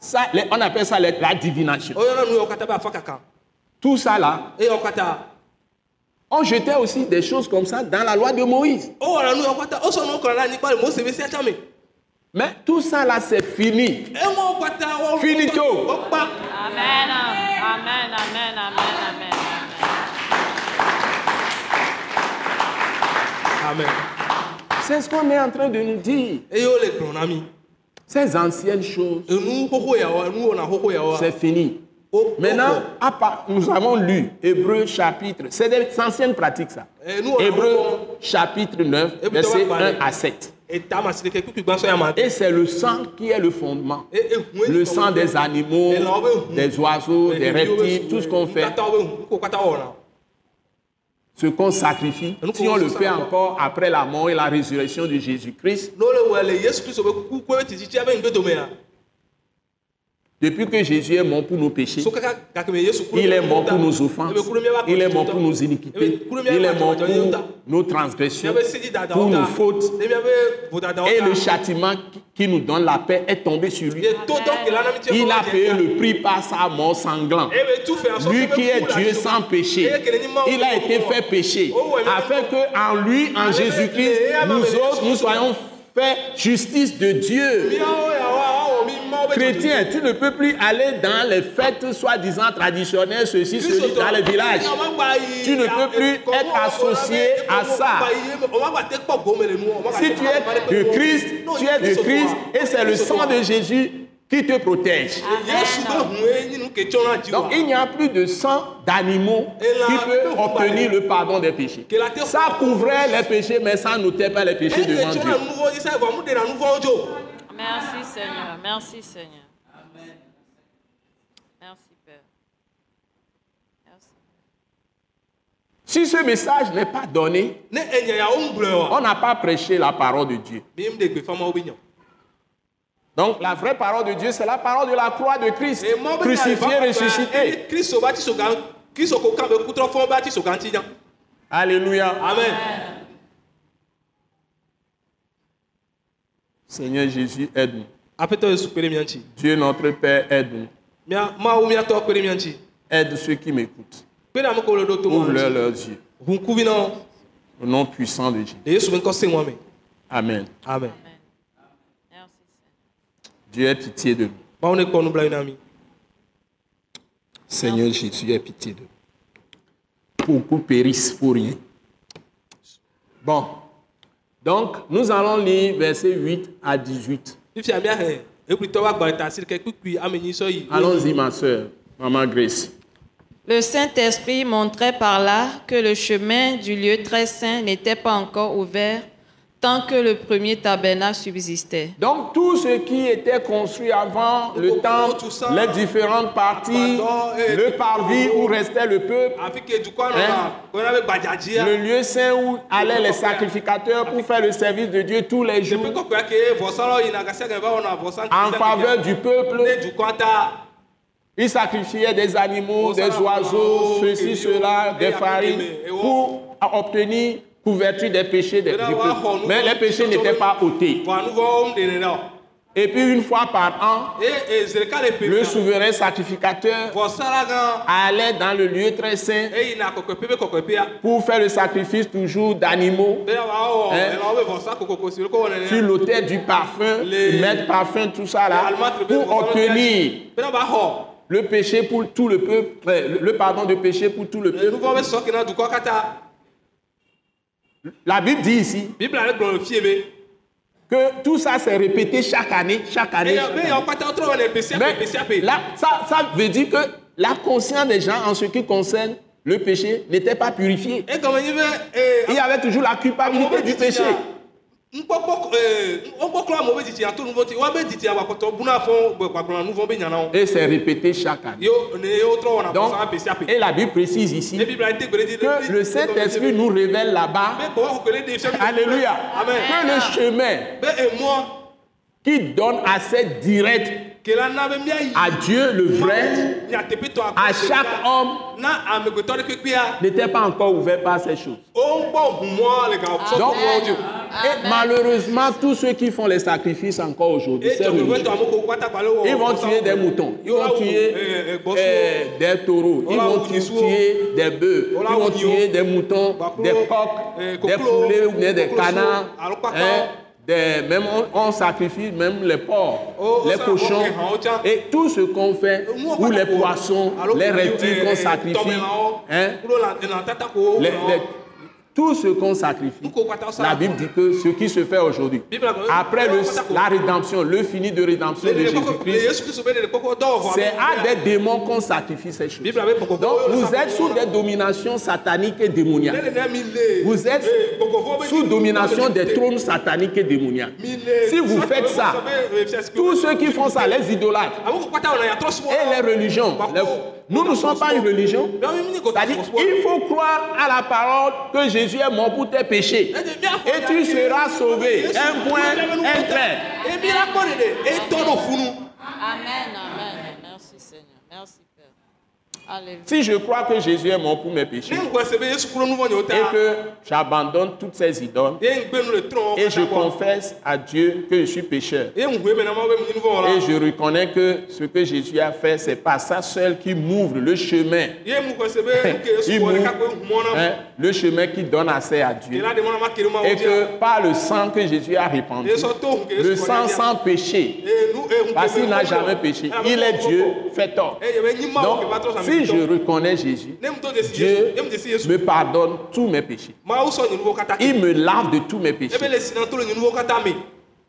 S2: Ça, on appelle ça la divination. Tout ça là,
S3: kata
S2: on jetait aussi des choses comme ça dans la loi de Moïse.
S3: o wɔna nu yawo kata o sɔ nu kɔrɔ la anyigba le mose be si atsa me
S2: Mais tout ça là, c'est fini.
S3: wɔ
S2: Finito.
S5: Amen, amen, amen, amen, amen.
S3: amen
S2: C'est ce qu'on est en train de nous dire. Ces anciennes choses, c'est fini. Maintenant, à part- nous avons lu Hébreu chapitre, c'est des anciennes pratiques ça. Hébreu chapitre 9, verset 1 à 7.
S3: eta ma si ɖeke kpikpi gbãsɔ ya ma
S2: Et c'est le sang qui est le fondement.
S3: E-
S2: Le sang des animaux, des oiseaux, des reptiles, tout ce qu'on fait,
S3: Katã wo be hu, ko katã wɔna
S2: ce qu'on sacrifie, si on le fait encore. après la mort et la résurrection de Jésus-Christ, Depuis que Jésus est mort pour nos péchés, il est mort pour nos offenses, il est mort pour nos iniquités, il est mort pour nos transgressions, pour nos fautes. Et le châtiment qui- nous donne la paix est tombé sur lui. Il a payé le prix par sa mort sanglante. Lui qui est Dieu sans péché, il a été fait péché,
S3: Oh,
S2: afin que en lui, en Jésus-Christ, nous autres, nous soyons faits justice de Dieu. Chrétien, tu ne peux plus aller dans les fêtes soi-disant traditionnelles, ceci, ceci, dans les villages. Tu ne peux plus être associé à ça. Si tu es de Christ, tu es de Christ et c'est le sang de Jésus qui te protège. Donc il n'y a plus de sang d'animaux qui peut obtenir le pardon des péchés. Ça couvrait les péchés, mais ça n'ôtait pas les péchés devant Dieu.
S5: Merci Seigneur. Merci Seigneur. Merci Père. Merci.
S2: Si ce message n'est pas donné, on n'a pas prêché la parole de Dieu. Donc la vraie parole de Dieu, c'est la parole de la croix de Christ, crucifié, ressuscité. Alléluia.
S3: Amen.
S2: Seigneur Jésus, aide-nous. Dieu notre Père, aide-nous. Aide ceux qui m'écoutent.
S3: Kpere ame kewo le ɖo to
S2: Ouvre
S3: mɔ
S2: leur
S3: ŋuti.
S2: leurs yeux. Au nom puissant de Jésus. Amen.
S3: Amen.
S5: Merci Seigneur.
S2: Dieu ait pitié de nous.
S3: Mi.
S2: Seigneur Jésus, aie pitié de nous. Beaucoup périssent pour rien. Bon. Donc, nous allons lire versets 8 à 18.
S3: Fifia miahe ekulitɔ wa gbalẽ ta asi ɖeke kpikpui ame nyi sɔ yi.
S2: Allons-y, ma soeur, Maman Grace.
S5: Le Saint-Esprit montrait par là que le chemin du lieu très saint n'était pas encore ouvert tant que le premier tabernacle subsistait.
S2: Donc, tout ce qui était construit avant le temple, les différentes parties, le parvis où restait le peuple,
S3: gbadzadzia.
S2: le lieu saint où allaient les sacrificateurs pour faire le service de Dieu tous les jours
S3: vɔsa.
S2: en faveur du peuple. Ils sacrifiaient des animaux, des oiseaux, ceci, cela, des farines, pour obtenir couverture des péchés des peuple. Mais les péchés n'étaient pas ôtés. Et puis une fois par an,
S3: le
S2: souverain sacrificateur allait dans le lieu très saint
S3: kɔkɔeƒea.
S2: pour faire le sacrifice toujours d'animaux Hein? sur l'autel du parfum, mettre parfum, tout ça là, pour obtenir le péché pour tout le peuple, le- pardon de péché pour tout le peuple.
S3: vɔ be sɔ ke na dukɔa katã.
S2: La Bible dit ici que tout ça s'est répété chaque année, chaque année. Chaque Mais là, ça, ça veut dire que la conscience des gens en ce qui concerne le péché n'était pas purifiée.
S3: Ee.
S2: Il y avait toujours la culpabilité du péché. Et c'est répété chaque année. Donc, et la Bible précise ici que le Saint-Esprit nous révèle là-bas. Alléluia,
S3: Amen.
S2: que le chemin. Qui donne accès direct à Dieu, le vrai, à chaque homme, n'était pas encore ouvert par ces choses. Donc, et malheureusement, tous ceux qui font les sacrifices encore aujourd'hui. Ils vont tuer des moutons, ils vont tuer euh, des taureaux, ils vont tu- tuer des bœufs, ils vont tuer des moutons, des coqs, des poulets ou des canards. hein, des- même on, on sacrifie même les porcs, les cochons. et tout ce qu'on fait, ou les poissons, les reptiles qu'on sacrifie, hein, les- les- tout ce qu'on sacrifie. La Bible dit que ce qui se fait aujourd'hui, après le- la rédemption, le fini de rédemption de Jésus-Christ, c'est à des démons qu'on sacrifie ces choses. Donc vous êtes sous des dominations sataniques et démoniaques. Vous êtes sous domination des trônes sataniques et démoniaques. Si vous faites ça, tous ceux qui font ça, les idolâtres et les religions, les- nous ne sommes pas une religion. C'est-à-dire, il faut croire à la parole que Jésus est mort pour tes péchés. Et tu seras sauvé. Un point, un trait.
S5: Amen, amen. Seigneur. Merci, Père. Alléluia.
S2: Si je crois que Jésus est mort pour mes péchés et que j'abandonne toutes ces idoles et je confesse à Dieu que je suis pécheur et je reconnais que ce que Jésus a fait, c'est pas ça seul qui m'ouvre le chemin, Il m'ouvre hein, le chemin qui donne accès à Dieu. Et que par le sang que Jésus a répandu, le sang sans péché, parce qu'il n'a jamais péché,
S3: be
S2: il est Dieu fait tort.
S3: Eh,
S2: Donc, si je reconnais Jésus, Dieu me pardonne tous mes péchés. Il me lave de tous mes
S3: e
S2: péchés.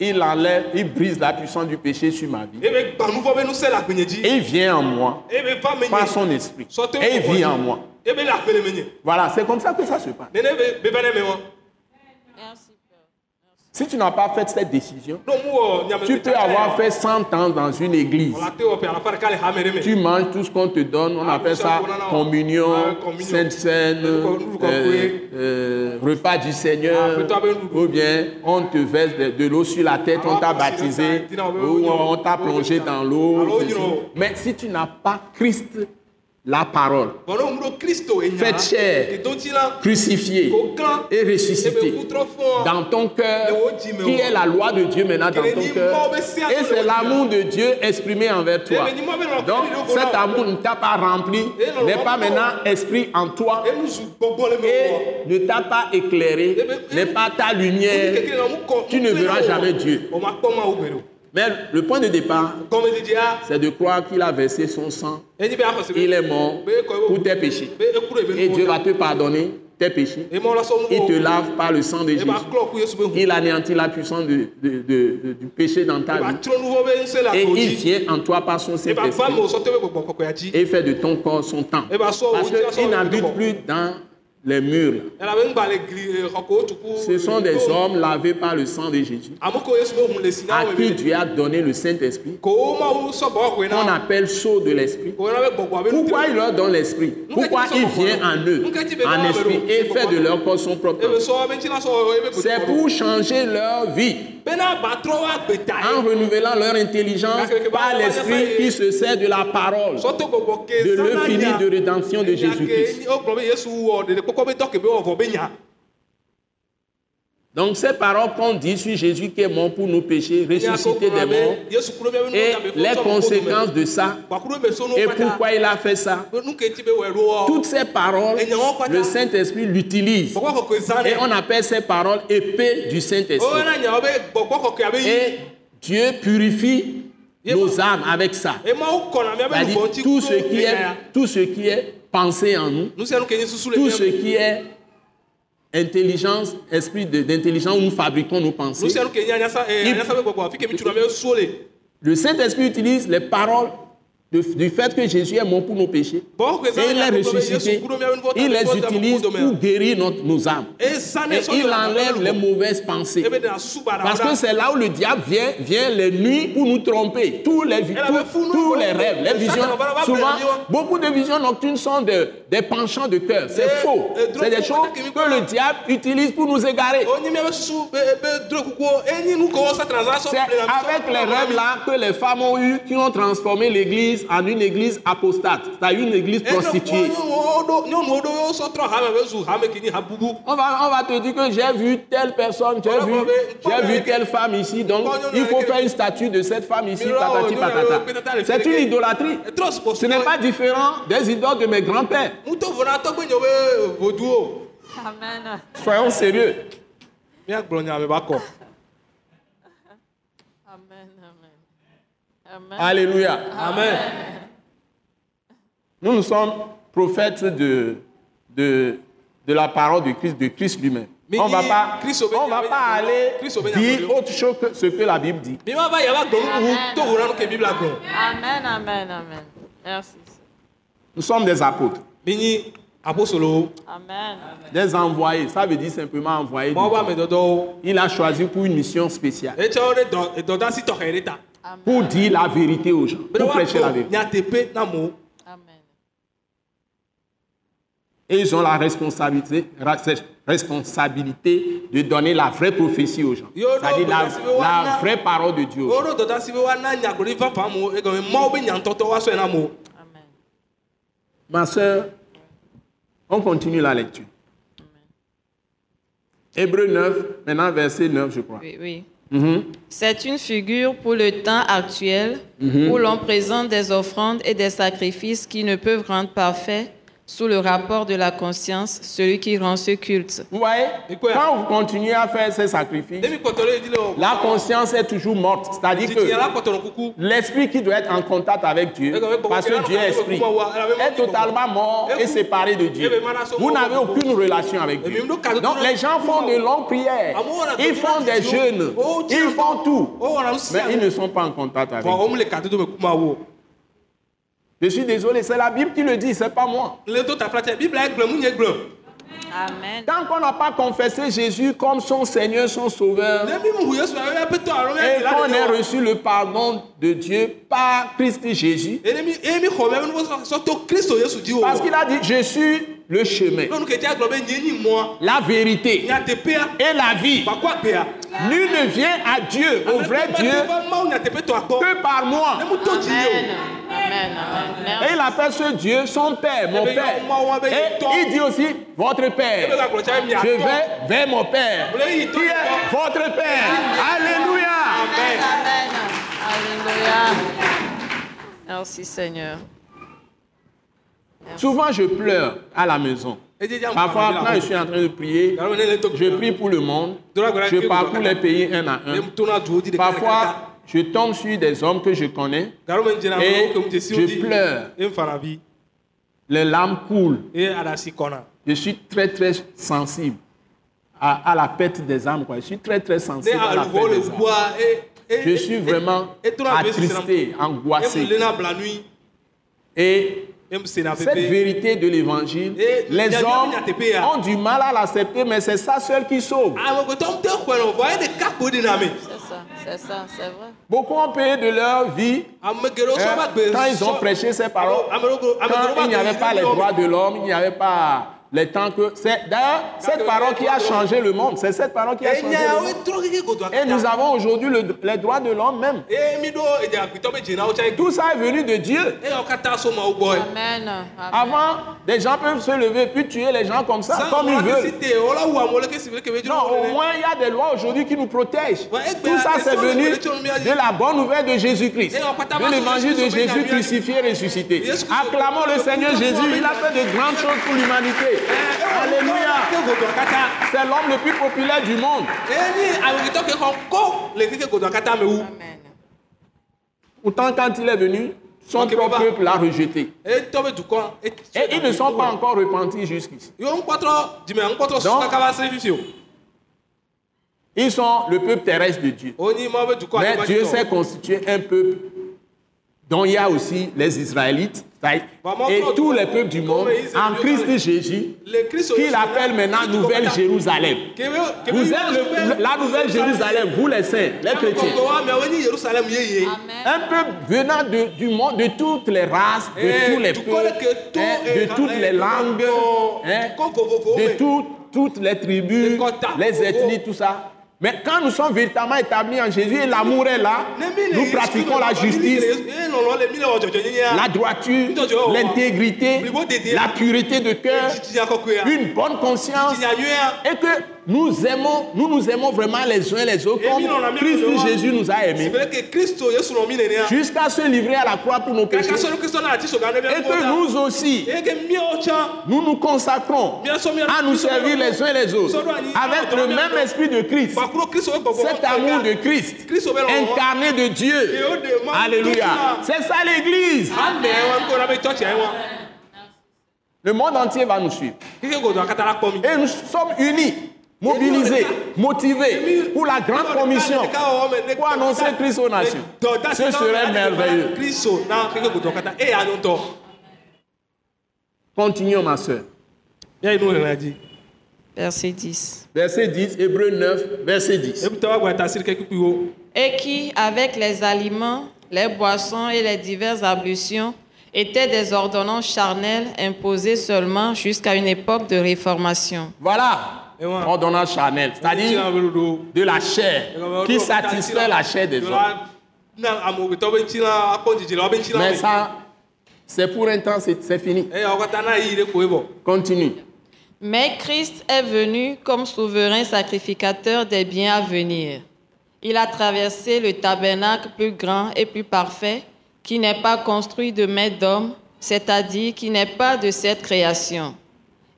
S2: Il enlève, il brise la puissance du péché sur ma vie.
S3: e
S2: Et il vient en moi
S3: e
S2: par son esprit. Et il vit en moi.
S3: e
S2: Voilà, c'est comme ça que ça se passe.
S5: Merci.
S2: Si tu n'as pas fait cette décision,
S3: nyame
S2: tu peux avoir fait 100 ans dans une église. Tu manges tout ce qu'on te donne, on
S3: Ah,
S2: appelle
S3: ça,
S2: communion, sainte scène, euh, euh, repas du Seigneur,
S3: Ah,
S2: ou bien on te verse de, de l'eau sur la tête, on t'a baptisé, ou on t'a plongé dans l'eau. Mais si tu n'as pas Christ, la parole, Faites chair.
S3: edo ti la
S2: crucifié
S3: k'o kan
S2: et
S3: e be
S2: ressuscité
S3: kutrɔ fún ọ
S2: dans ton cœur, qui est la loi de Dieu maintenant dans ton cœur. Et c'est l'amour de Dieu exprimé envers toi.
S3: Eh,
S2: Donc, cet amour ne t'a pas rempli,
S3: Eh,
S2: n'est pas maintenant esprit en toi et ne t'a pas éclairé,
S3: Eh,
S2: n'est pas ta lumière. Tu ne verras jamais Dieu. Mais le point de départ,
S3: gɔmɛdidia
S2: c'est de croire qu'il a versé son sang,
S3: afɔ
S2: il est mort pour tes péchés. Et Dieu va te pardonner tes péchés. Il te lave par le sang de Jésus. Il anéantit la puissance de- de- de- de- du péché dans ta vie. Et il vient en toi par son Saint-Esprit. et fait de ton corps son
S3: o
S2: Parce qu'il n'habite plus dans les murs.
S3: tuku
S2: Ce sont des hommes lavés par le sang de Jésus, à qui Dieu a donné le Saint-Esprit, qu'on appelle sceau de l'Esprit. Pourquoi il leur donne l'Esprit? Pourquoi il vient en eux, en esprit, et fait de leur corps son propre. C'est pour changer leur vie en renouvelant leur intelligence par l'Esprit qui se sert de la parole. de
S3: nya
S2: de rédemption de Jésus-Christ. Donc ces paroles qu'on dit sur Jésus qui est mort pour nos péchés, ressuscité des morts, et les conséquences de ça, et pourquoi il a fait ça? Toutes ces paroles, le Saint-Esprit l'utilise. Et on appelle ces paroles épée du Saint-Esprit.
S3: yi.
S2: Et Dieu purifie nos âmes avec ça.
S3: e
S2: tout ce qui est, tout ce qui est pensé en nous, tout ce qui est intelligence, esprit d'intelligence où nous fabriquons nos pensées.
S3: eh,
S2: Il-
S3: le
S2: Saint-Esprit utilise les paroles de- du fait que Jésus est mort pour nos péchés. Et il
S3: be
S2: ressuscité. Il les utilise pour guérir notre- nos âmes. Et il enlève les mauvaises pensées.
S3: e ba
S2: Parce que c'est là où le diable vient, vient les nuits pour nous tromper. Tous les, tous, tous les rêves, les visions. Souvent, beaucoup de visions nocturnes sont de- des penchants de cœur. C'est
S3: Eh,
S2: faux.
S3: eh,
S2: C'est des choses
S3: que-
S2: le diable utilise pour nous égarer.
S3: o nyi mia be susu be be dro kuku e nyi nu kɔ satan za sɔ
S2: C'est avec les rêves là que les femmes ont eu, qui ont transformé l'église en une église apostate, c'est-à-dire une église prostituée. On va, on va te dire que j'ai vu telle personne, j'ai vu, j'ai vu telle femme ici, donc il faut faire une statue de cette femme ici, patati patata. C'est une idolâtrie. Ce n'est pas différent des idoles de mes grands-pères.
S5: Amen.
S2: Soyons sérieux.
S5: Amen. Amen. Amen.
S2: Alléluia.
S3: amen
S2: Nous, nous sommes prophètes de, de, de la parole de Christ, de Christ lui-même.
S3: Mais
S2: On ne va pas, on va pas aller dire autre chose que ce que la Bible dit.
S5: Amen. Amen. Amen. Merci.
S2: Nous sommes des apôtres,
S3: mi nyi apostolowo
S5: Amen.
S2: des envoyés. Ça veut dire simplement envoyés. Il a choisi pour une mission spéciale,
S3: ta
S2: pour dire la vérité aux gens, pour prêcher la vérité.
S5: Amen.
S2: Et ils ont la responsabilité, de donner la vraie prophétie aux gens. C'est-à-dire la vraie parole de Dieu. aux gens. Ma soeur, on continue la lecture. Hébreu 9, maintenant verset 9, je crois.
S5: Oui, oui.
S2: Mhm.
S5: C'est une figure pour le temps actuel où l'on présente des offrandes et des sacrifices qui ne peuvent rendre parfait sous le rapport de la conscience celui qui rend ce culte.
S2: Vous voyez, quand vous continuez à faire ces sacrifices, la conscience est toujours morte. C'est-à-dire que l'esprit qui doit être en contact avec Dieu, parce que Dieu est esprit, est totalement mort et séparé de Dieu. Vous n'avez aucune relation avec Dieu. Donc les gens font de longues prières, ils font des jeûnes, ils font tout, mais ils ne sont pas en contact avec Dieu.
S3: o mu le kadodo me kuma wo.
S2: Je suis désolé, c'est la Bible qui le dit, c'est pas moi.
S5: Amen.
S2: Tant qu'on n'a pas confessé Jésus comme son Seigneur, son Sauveur, et qu'on ait reçu le pardon de Dieu par Christ Jésus, parce qu'il a dit, je suis le chemin, la vérité et la vie. Nul ne vient à Dieu, au vrai Dieu, que par moi.
S5: Amen.
S3: Ye
S5: Amen. Amen.
S2: Et il appelle ce Dieu son Père, mon
S3: Eh
S2: Père. Et il dit aussi, votre Père.
S3: mi
S2: Je vais vers mon Père, qui est votre Père? Alléluia.
S3: Amen.
S5: Amen. Alléluia. Merci Seigneur.
S2: Souvent, je pleure à la maison. Parfois, quand je suis en train de prier, je prie pour le monde. Je parcours les pays un à un. Parfois, je tombe sur des hommes que je connais.
S3: Dzena
S2: Et je pleure.
S3: E.
S2: Les larmes coulent.
S3: E.
S2: Je suis très, très sensible à, à la perte des âmes. Quoi. Je suis très, très sensible à la perte des âmes. Je suis vraiment attristé, angoissé. Et cette vérité de l'évangile, les hommes ont du mal à l'accepter, mais c'est ça seul qui sauve.
S5: C'est ça, c'est vrai.
S2: Beaucoup ont payé de leur vie hein, quand ils ont prêché ces paroles. Quand il n'y avait pas les droits de l'homme, il n'y avait pas les temps que... C'est d'ailleurs cette parole qui a changé le monde. C'est cette parole qui a changé le monde. Et nous avons aujourd'hui le- les droits de l'homme même.
S3: E
S2: Tout ça est venu de Dieu.
S5: Amen.
S2: Avant, des gens peuvent se lever puis tuer les gens comme ça, comme ils veulent. Non, au moins, il y a des lois aujourd'hui qui nous protègent. Tout ça,
S3: ben,
S2: c'est venu de la bonne nouvelle de Jésus-Christ, de l'évangile de Jésus crucifié et ressuscité.
S3: Jésus Christ.
S2: Acclamons le Seigneur Jésus, il a fait de grandes choses pour l'humanité. Alléluia. C'est l'homme le plus populaire du monde.
S5: Amen.
S2: Pourtant, quand il est venu, son propre peuple l'a rejeté. Et ils ne sont pas encore repentis jusqu'ici. Ils sont le peuple terrestre de Dieu. Mais Dieu s'est constitué un peuple dont il y a aussi les Israélites et tous les peuples du monde en Christ Jésus qu'il appelle maintenant Nouvelle Jérusalem. Vous êtes le- la Nouvelle Jérusalem, vous les saints, les chrétiens. Un peuple venant de- du monde, de toutes les races, de
S3: Eh,
S2: tous les peuples, hein, de toutes les langues, hein, de toutes les tribus,
S3: Les
S2: ethnies, tout ça. Mais quand nous sommes véritablement établis en Jésus et l'amour est là, nous pratiquons la justice, la droiture, l'intégrité, la pureté de cœur, une bonne conscience, et que nous aimons, nous nous aimons vraiment les uns les autres comme Christ Jésus nous a aimés, jusqu'à se livrer à la croix pour nos péchés, et que nous aussi, nous nous consacrons à nous servir les uns les autres avec le même esprit de Christ, cet amour de Christ, incarné de Dieu. Alléluia. C'est ça l'Église. Le monde entier va nous suivre. Et nous sommes unis, mobilisés, motivés pour la grande commission, pour annoncer Christ aux nations. Ce serait merveilleux. Continuons, ma soeur.
S5: Verset 10.
S2: Verset 10, Hébreu 9, verset 10.
S5: Et qui, avec les aliments, les boissons et les diverses ablutions, étaient des ordonnances charnelles imposées seulement jusqu'à une époque de réformation.
S2: Voilà,
S3: Et voilà.
S2: ordonnance charnelle, c'est-à-dire de la chair, qui satisfait la chair des hommes? Mais ça, c'est pour un temps, c'est fini.
S3: bɔ
S2: Continue.
S5: Mais Christ est venu comme souverain sacrificateur des biens à venir. Il a traversé le tabernacle plus grand et plus parfait, qui n'est pas construit de main d'homme, c'est-à-dire qui n'est pas de cette création.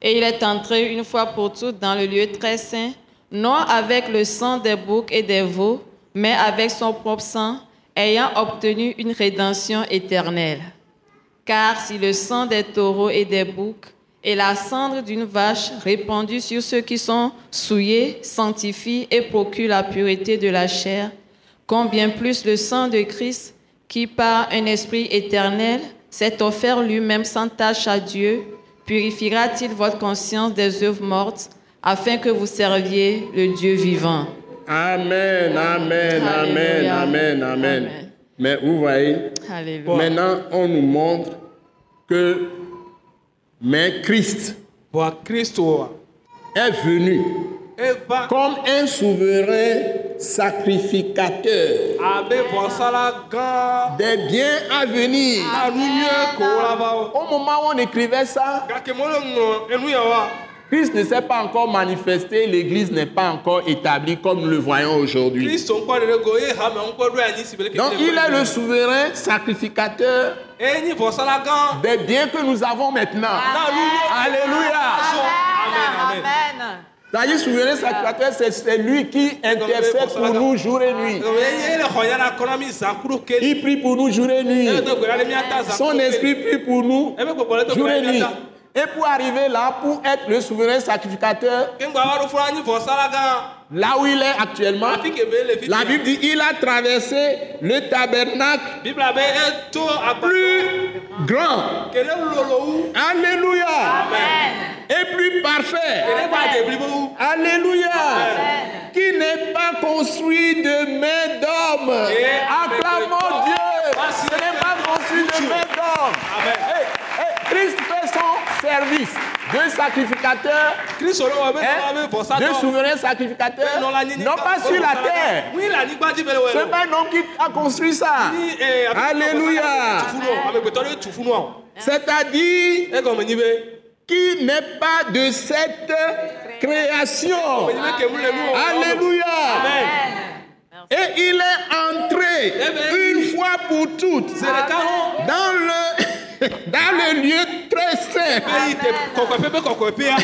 S5: Et il est entré une fois pour toutes dans le lieu très saint, non avec le sang des boucs et des veaux, mais avec son propre sang, ayant obtenu une rédemption éternelle. Car si le sang des taureaux et des boucs et la cendre d'une vache répandue sur ceux qui sont souillés sanctifie et procure la pureté de la chair, combien plus le sang de Christ, qui par un esprit éternel s'est offert lui-même sans tâche à Dieu, purifiera-t-il votre conscience des œuvres mortes, afin que vous serviez le Dieu vivant?
S2: Amen, amen, amen, amen, amen.
S5: Amen.
S2: Mais vous voyez,
S5: Alléluia.
S2: maintenant, on nous montre que mais Christ
S3: wa
S2: est venu comme un souverain sacrificateur. Des biens à venir.
S3: wo
S2: Au moment où on écrivait ça, Christ ne s'est pas encore manifesté, l'Église n'est pas encore établie comme nous le voyons aujourd'hui.
S3: leke
S2: Donc il est le souverain sacrificateur.
S3: Gã
S2: des biens que nous avons maintenant. Alléluia.
S3: amen. Amen
S2: C'est-à-dire souverain sacrificateur, c'est c'est lui qui intercède pour nous jour et nuit.
S3: Ke
S2: Il prie pour nous jour et nuit.
S3: zã
S2: Son esprit prie pour nous
S3: do
S2: jour et nuit. Et pour arriver là, pour être le souverain sacrificateur, là où il est actuellement, la Bible dit il a traversé le tabernacle plus grand. Alléluia.
S3: amen
S2: Et plus parfait. Alléluia. Qui n'est pas construit de main d'homme. Acclamons Dieu.
S3: Merci.
S2: Ce n'est pas construit de main d'homme.
S3: Amen.
S2: Hey, hey, Christ fait son service de sacrificateur,
S3: kristo le wɔ be
S2: hein,
S3: tɔla be vɔsa
S2: de
S3: tɔ
S2: souverain sacrificateur,
S3: nɔ la nyinyi
S2: non pas sur la terre. C'est pas un homme qui a construit ça. Alléluia.
S3: nɔ
S2: C'est-à-dire
S3: be
S2: qui n'est pas de cette création. Alléluia.
S3: amen.
S2: Et il est entré une fois pour toutes dans le, dans le lieu très saint.
S3: kɔkɔeƒea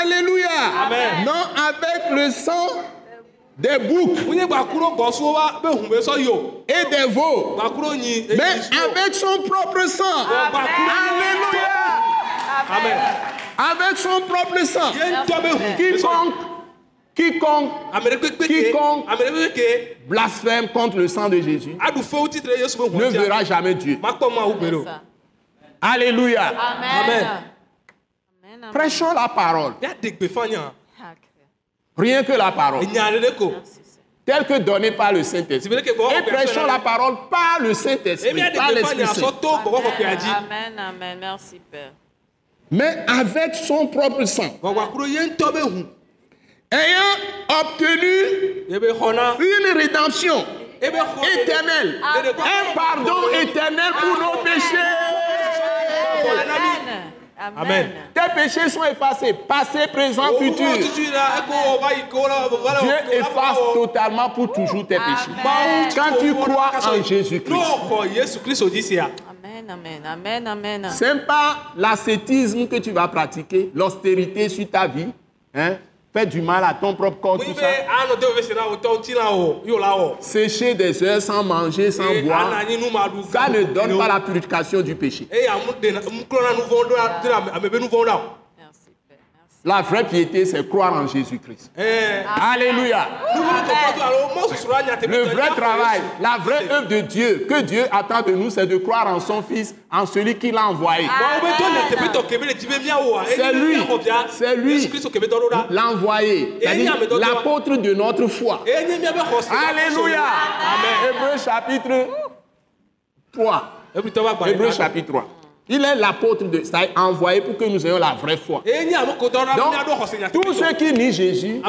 S2: Alléluia.
S3: Amen.
S2: Non avec le sang des boucs et des veaux,
S3: nyi
S2: mais avec son propre sang. Alléluia.
S3: amen
S2: Avec son propre sang. Quiconque, quiconque Quiconque- blasphème contre le sang de Jésus ne verra jamais Dieu.
S3: makpɔ mawu gbe ɖo
S2: Alléluia.
S3: amen
S2: Prêchons la parole. Rien que la parole. Telle que donnée par le Saint-Esprit. Et prêchons la parole par le Saint-Esprit, par l'Esprit
S3: kɔkɔea dzi
S5: Amen, amen. Merci, Père.
S2: Mais avec son propre sang. Ayant obtenu
S3: xɔna
S2: une rédemption
S3: xɔ
S2: éternelle. Un pardon éternel pour nos péchés.
S5: Amen.
S3: Amen.
S2: Tes péchés sont effacés, passé, présent, futur.
S3: va la
S2: Dieu efface totalement pour toujours tes péchés. Quand tu crois en Jésus-Christ.
S3: sia
S5: Amen, amen, amen, amen.
S2: Ce n'est pas l'ascétisme que tu vas pratiquer, l'austérité sur ta vie. Hein? Faire du mal à ton propre corps, tout ça. Sécher des heures sans manger, sans boire. Ça ne donne pas la purification du péché.
S3: La
S2: vraie piété, c'est croire en Jésus-Christ.
S3: ɛɛ
S2: Alléluia. Le vrai travail, la vraie œuvre de Dieu, que Dieu attend de nous, c'est de croire en son Fils, en celui qui l'a envoyé.
S3: wa
S2: C'est lui. C'est lui. L'envoyé, l'apôtre de notre foi. Alléluia. Hébreu chapitre 3.
S3: ebritɔ ba gba
S2: Hébreu chapitre 3. Il est l'apôtre de ça envoyé pour que nous ayons la vraie foi. Donc, tous ceux qui nient Jésus,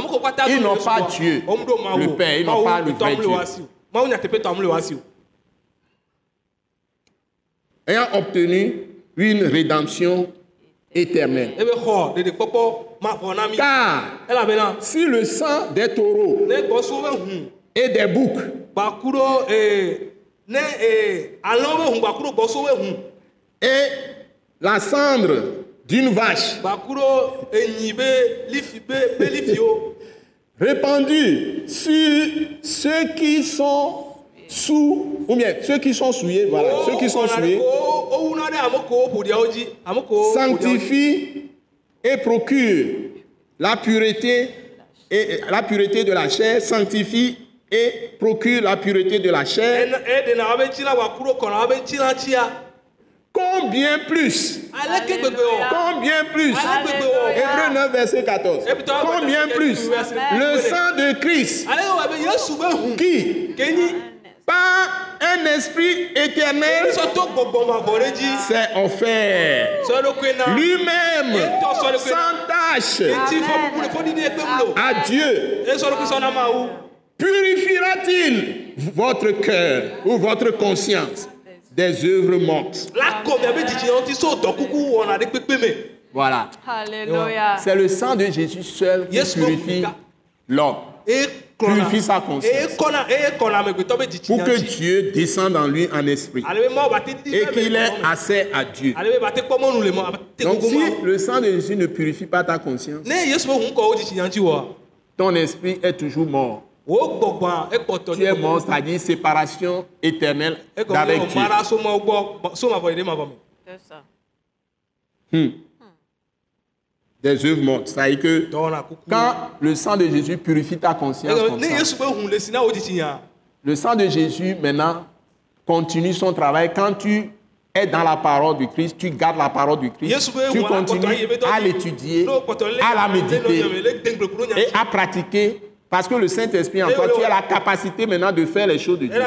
S2: ils n'ont pas Dieu, le. Père, ils n'ont pas le vrai Dieu. ayant obtenu une rédemption éternelle.
S3: na mi
S2: Car
S3: elabena
S2: si le sang des taureaux et des boucs et la cendre d'une vache répandue sur ceux qui sont sous, ou bien ceux qui sont souillés, voilà, ceux qui sont souillés, sanctifie et procure la pureté et la pureté de la chair, sanctifie et procure la pureté de la chair. Combien plus? Combien plus? Hébreu 9, verset 14. Combien plus? Le sang de Christ.
S3: Hu
S2: qui, par un esprit éternel, s'est offert. Lui-même. Sans tâche à Dieu. Purifiera-t-il votre cœur ou votre conscience? Des œuvres mortes Voilà. C'est le sang de Jésus seul qui purifie l'homme. Purifie sa conscience. Pour que Dieu descende en lui en esprit. Et qu'il ait
S3: me.
S2: accès à Dieu. Donc si le sang de Jésus ne purifie pas ta conscience, ton esprit est toujours mort. Tu es mort, c'est-à-dire séparation éternelle d'avec Dieu.
S5: C'est ça.
S2: Des œuvres mortes. C'est-à-dire que quand le sang de Jésus purifie ta conscience comme ça,
S3: hu le
S2: sang de Jésus maintenant continue son travail. Quand tu es dans la parole du Christ, tu gardes la parole du Christ, tu continues à l'étudier, à la méditer et à pratiquer. Parce que le Saint-Esprit en toi, tu as la capacité maintenant de faire les choses de Dieu.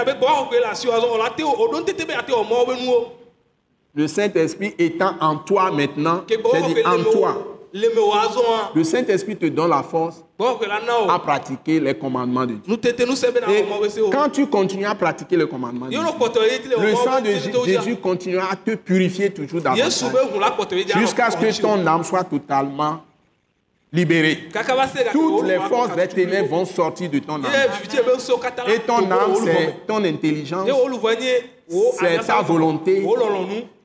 S3: le
S2: Saint-Esprit étant en toi maintenant,
S3: ke gbɔ
S2: c'est
S3: xɔƒe
S2: dit en toi.
S3: wo le
S2: Saint-Esprit te donne la force à pratiquer les commandements de Dieu. Et quand tu continues à pratiquer les commandements de Dieu,
S3: le
S2: sang de Jésus continuera à te purifier toujours davantage. jusqu'à ce que ton âme soit totalement
S3: gake
S2: Toutes
S3: wo
S2: les
S3: nu
S2: forces
S3: wa
S2: des ténèbres vont sortir de ton âme. Et ton âme, c'est ton intelligence, C'est ta volonté.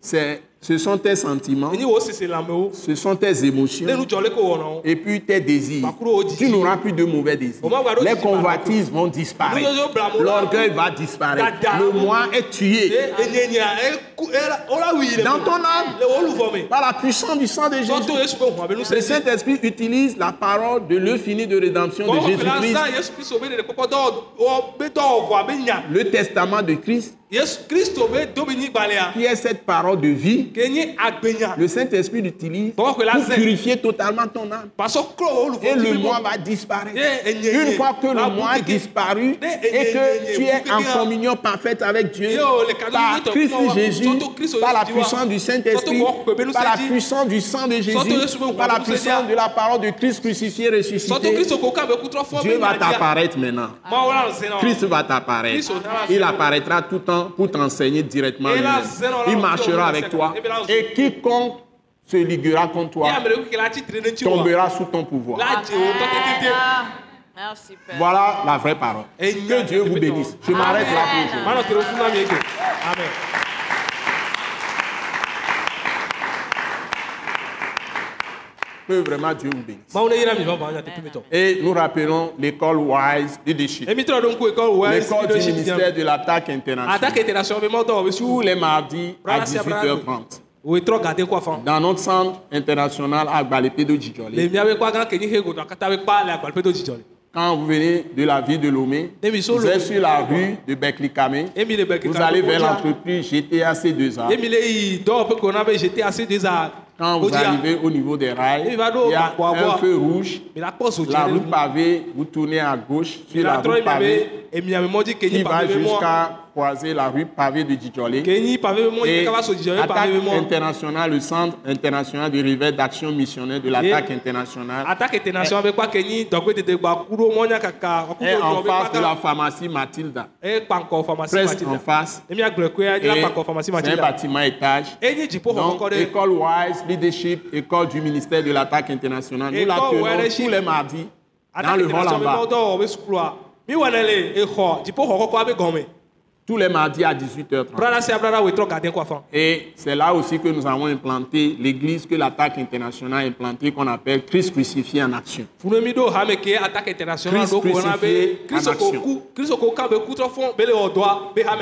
S2: c'est, ce sont tes sentiments,
S3: lãmewo
S2: ce sont tes émotions. Et puis tes désirs.
S3: O
S2: Tu n'auras plus de mauvais désirs. Les convoitises vont disparaître. L'orgueil va disparaître. Le moi est tué. Dans ton âme, par la puissance du sang de Jésus, le Saint-Esprit utilise la parole de finie de rédemption de Jésus-Christ,
S3: abe nya
S2: le testament de Christ, qui est cette parole de vie? Le Saint-Esprit l'utilise pour purifier totalement ton âme. Et le moi va disparaître.
S3: Eh, eh, nye,
S2: Une fois que
S3: Ah,
S2: le moi disparu
S3: Eh, eh,
S2: et que tu es en communion parfaite avec Dieu,
S3: cadeau
S2: par Christ Jésus, par la puissance du Saint-Esprit, par la puissance du sang de Jésus, par la puissance de la parole de Christ crucifié, ressuscité, Dieu va
S3: dia
S2: t'apparaître maintenant. Christ va t'apparaître. Il apparaîtra tout le temps pour t'enseigner directement. Il marchera avec toi. Et quiconque se liguera contre toi tombera sous ton pouvoir.
S5: Père.
S2: Voilà la vraie parole.
S3: Et
S2: Que Dieu vous bénisse. Je m'arrête là pour aujourd'hui.
S3: amen.
S2: Que vraiment Dieu vous bénisse. Et nous rappelons l'école Wise
S3: de Leadership.
S2: L'école du ministère de l'attaque internationale. Tous les mardis à 18h30. Dans notre centre international à Gbalepedo
S3: Djidjolé.
S2: Quand vous venez de la ville de Lomé, vous êtes sur la rue de Beklikame, vous allez vers l'entreprise
S3: GTAC2A.
S2: Quand vous arrivez au niveau des rails,
S3: Il
S2: y a un feu rouge.
S3: la
S2: route pavée, vous tournez à gauche sur la route pavée. qui va jusqu'à croiser la rue pavée de Djidjolé. Et Attaque internationale, le centre international de rivet d'action missionnaire de l'attaque internationale
S3: attaque international be kpa ke nyi dɔgbe dede gba ku ɖo mɔ nya kaka ɔku
S2: est
S3: ɖo
S2: en face de la pharmacie
S3: e pharmacie
S2: Presque en
S3: matilda
S2: face. Et C'est un
S3: matilda
S2: bâtiment étage.
S3: e
S2: Donc, école Wise Leadership, école du ministère de l'attaque internationale. Nous la tenons tous les mardis dans le hall en bas. Tous les mardis à 18h30.
S3: brada sia brada wetrɔ gade kɔ afɔ
S2: Et c'est là aussi que nous avons implanté l'église que l'attaque internationale a implantée, qu'on appelle Christ crucifié en action. Christ crucifié en action.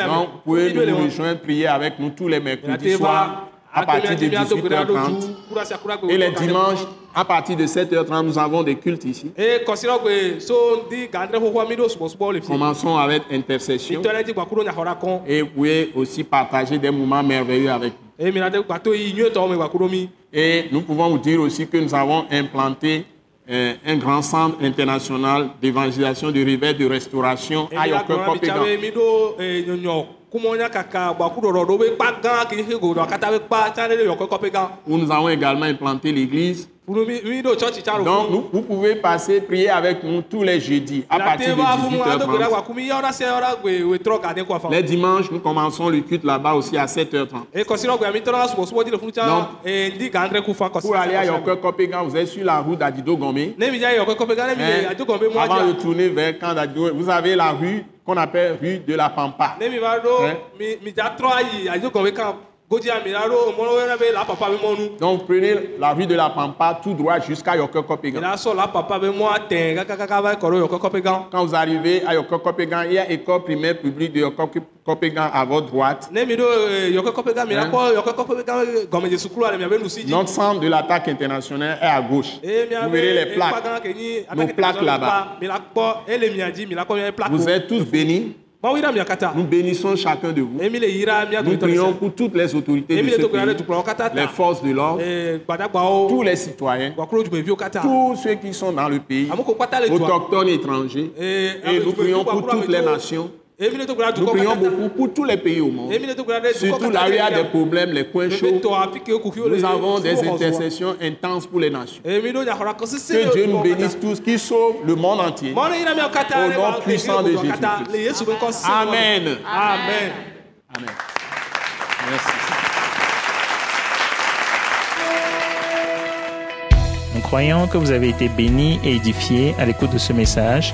S2: Donc, vous pouvez nous rejoindre, prier avec nous tous les mercredis soirs à partir de 18h30. Et les dimanches, à partir de 7h30, nous avons des cultes ici.
S3: e fi
S2: Commençons avec intercession. Et vous pouvez aussi partager des moments merveilleux avec nous.
S3: ɖo mi
S2: Et nous pouvons vous dire aussi que nous avons implanté euh, un grand centre international d'évangélisation de rivière de restauration à
S3: emi la
S2: Yoko
S3: e,
S2: nous avons également implanté l'église. Donc, nous- vous pouvez passer prier avec nous tous les jeudis à partir de
S3: va funu ado gbe ɖe
S2: 18h30.
S3: gbaku mi yɔ ɖe se yɔ ɖe gbe wetrɔ gade kɔ afɔ
S2: Les dimanches, nous commençons le culte là-bas aussi à 7h30.
S3: e kɔsirɔ gbe mi tɔ ɖe subɔsubɔ dzi le funu tsa
S2: Donc,
S3: e ndi gandrɛ ku fa
S2: Pour aller à Yoko Kopégan, vous êtes sur la route d'Adido Gomé. Hein, Avant de tourner vers Camp d'Adido, vous avez la rue qu'on appelle rue de la Pampa. Hein? Donc, prenez la rue de la Pampa tout droit jusqu'à Yoko
S3: mi
S2: Kopégan.
S3: la sɔ la papa be mɔa tɛ kakaka va kɔ ɖo yɔkɔ kɔƒe gã
S2: Quand vous arrivez à Yoko Kopégan, il y a école primaire publique de Yoko Kopégan à votre droite.
S3: e, la
S2: Hein?
S3: kpɔ yɔkɔ kɔƒe gã gɔmedze sukulu le miabe nusi dzi
S2: Notre centre de l'attaque internationale est à gauche.
S3: eye
S2: Vous verrez les plaques. Nos plaques là-bas. Vous êtes tous bénis. Nous bénissons chacun de vous. Nous prions pour toutes les autorités de ce pays, les forces de l'ordre,
S3: e, gbadagbawo
S2: tous les citoyens, tous ceux qui sont dans le pays, autochtones étrangers.
S3: Eh,
S2: Et nous prions pour toutes les nations. Nous prions beaucoup pour tous les pays au monde. Surtout là où il y a des problèmes, les coins chauds. Nous avons des intercessions intenses pour les nations. Que Dieu nous bénisse tous, qui sauve le monde entier. Au nom puissant de
S3: se
S2: Amen.
S3: amen
S2: Amen. Merci.
S4: Nous croyons que vous avez été bénis et édifiés à l'écoute de ce message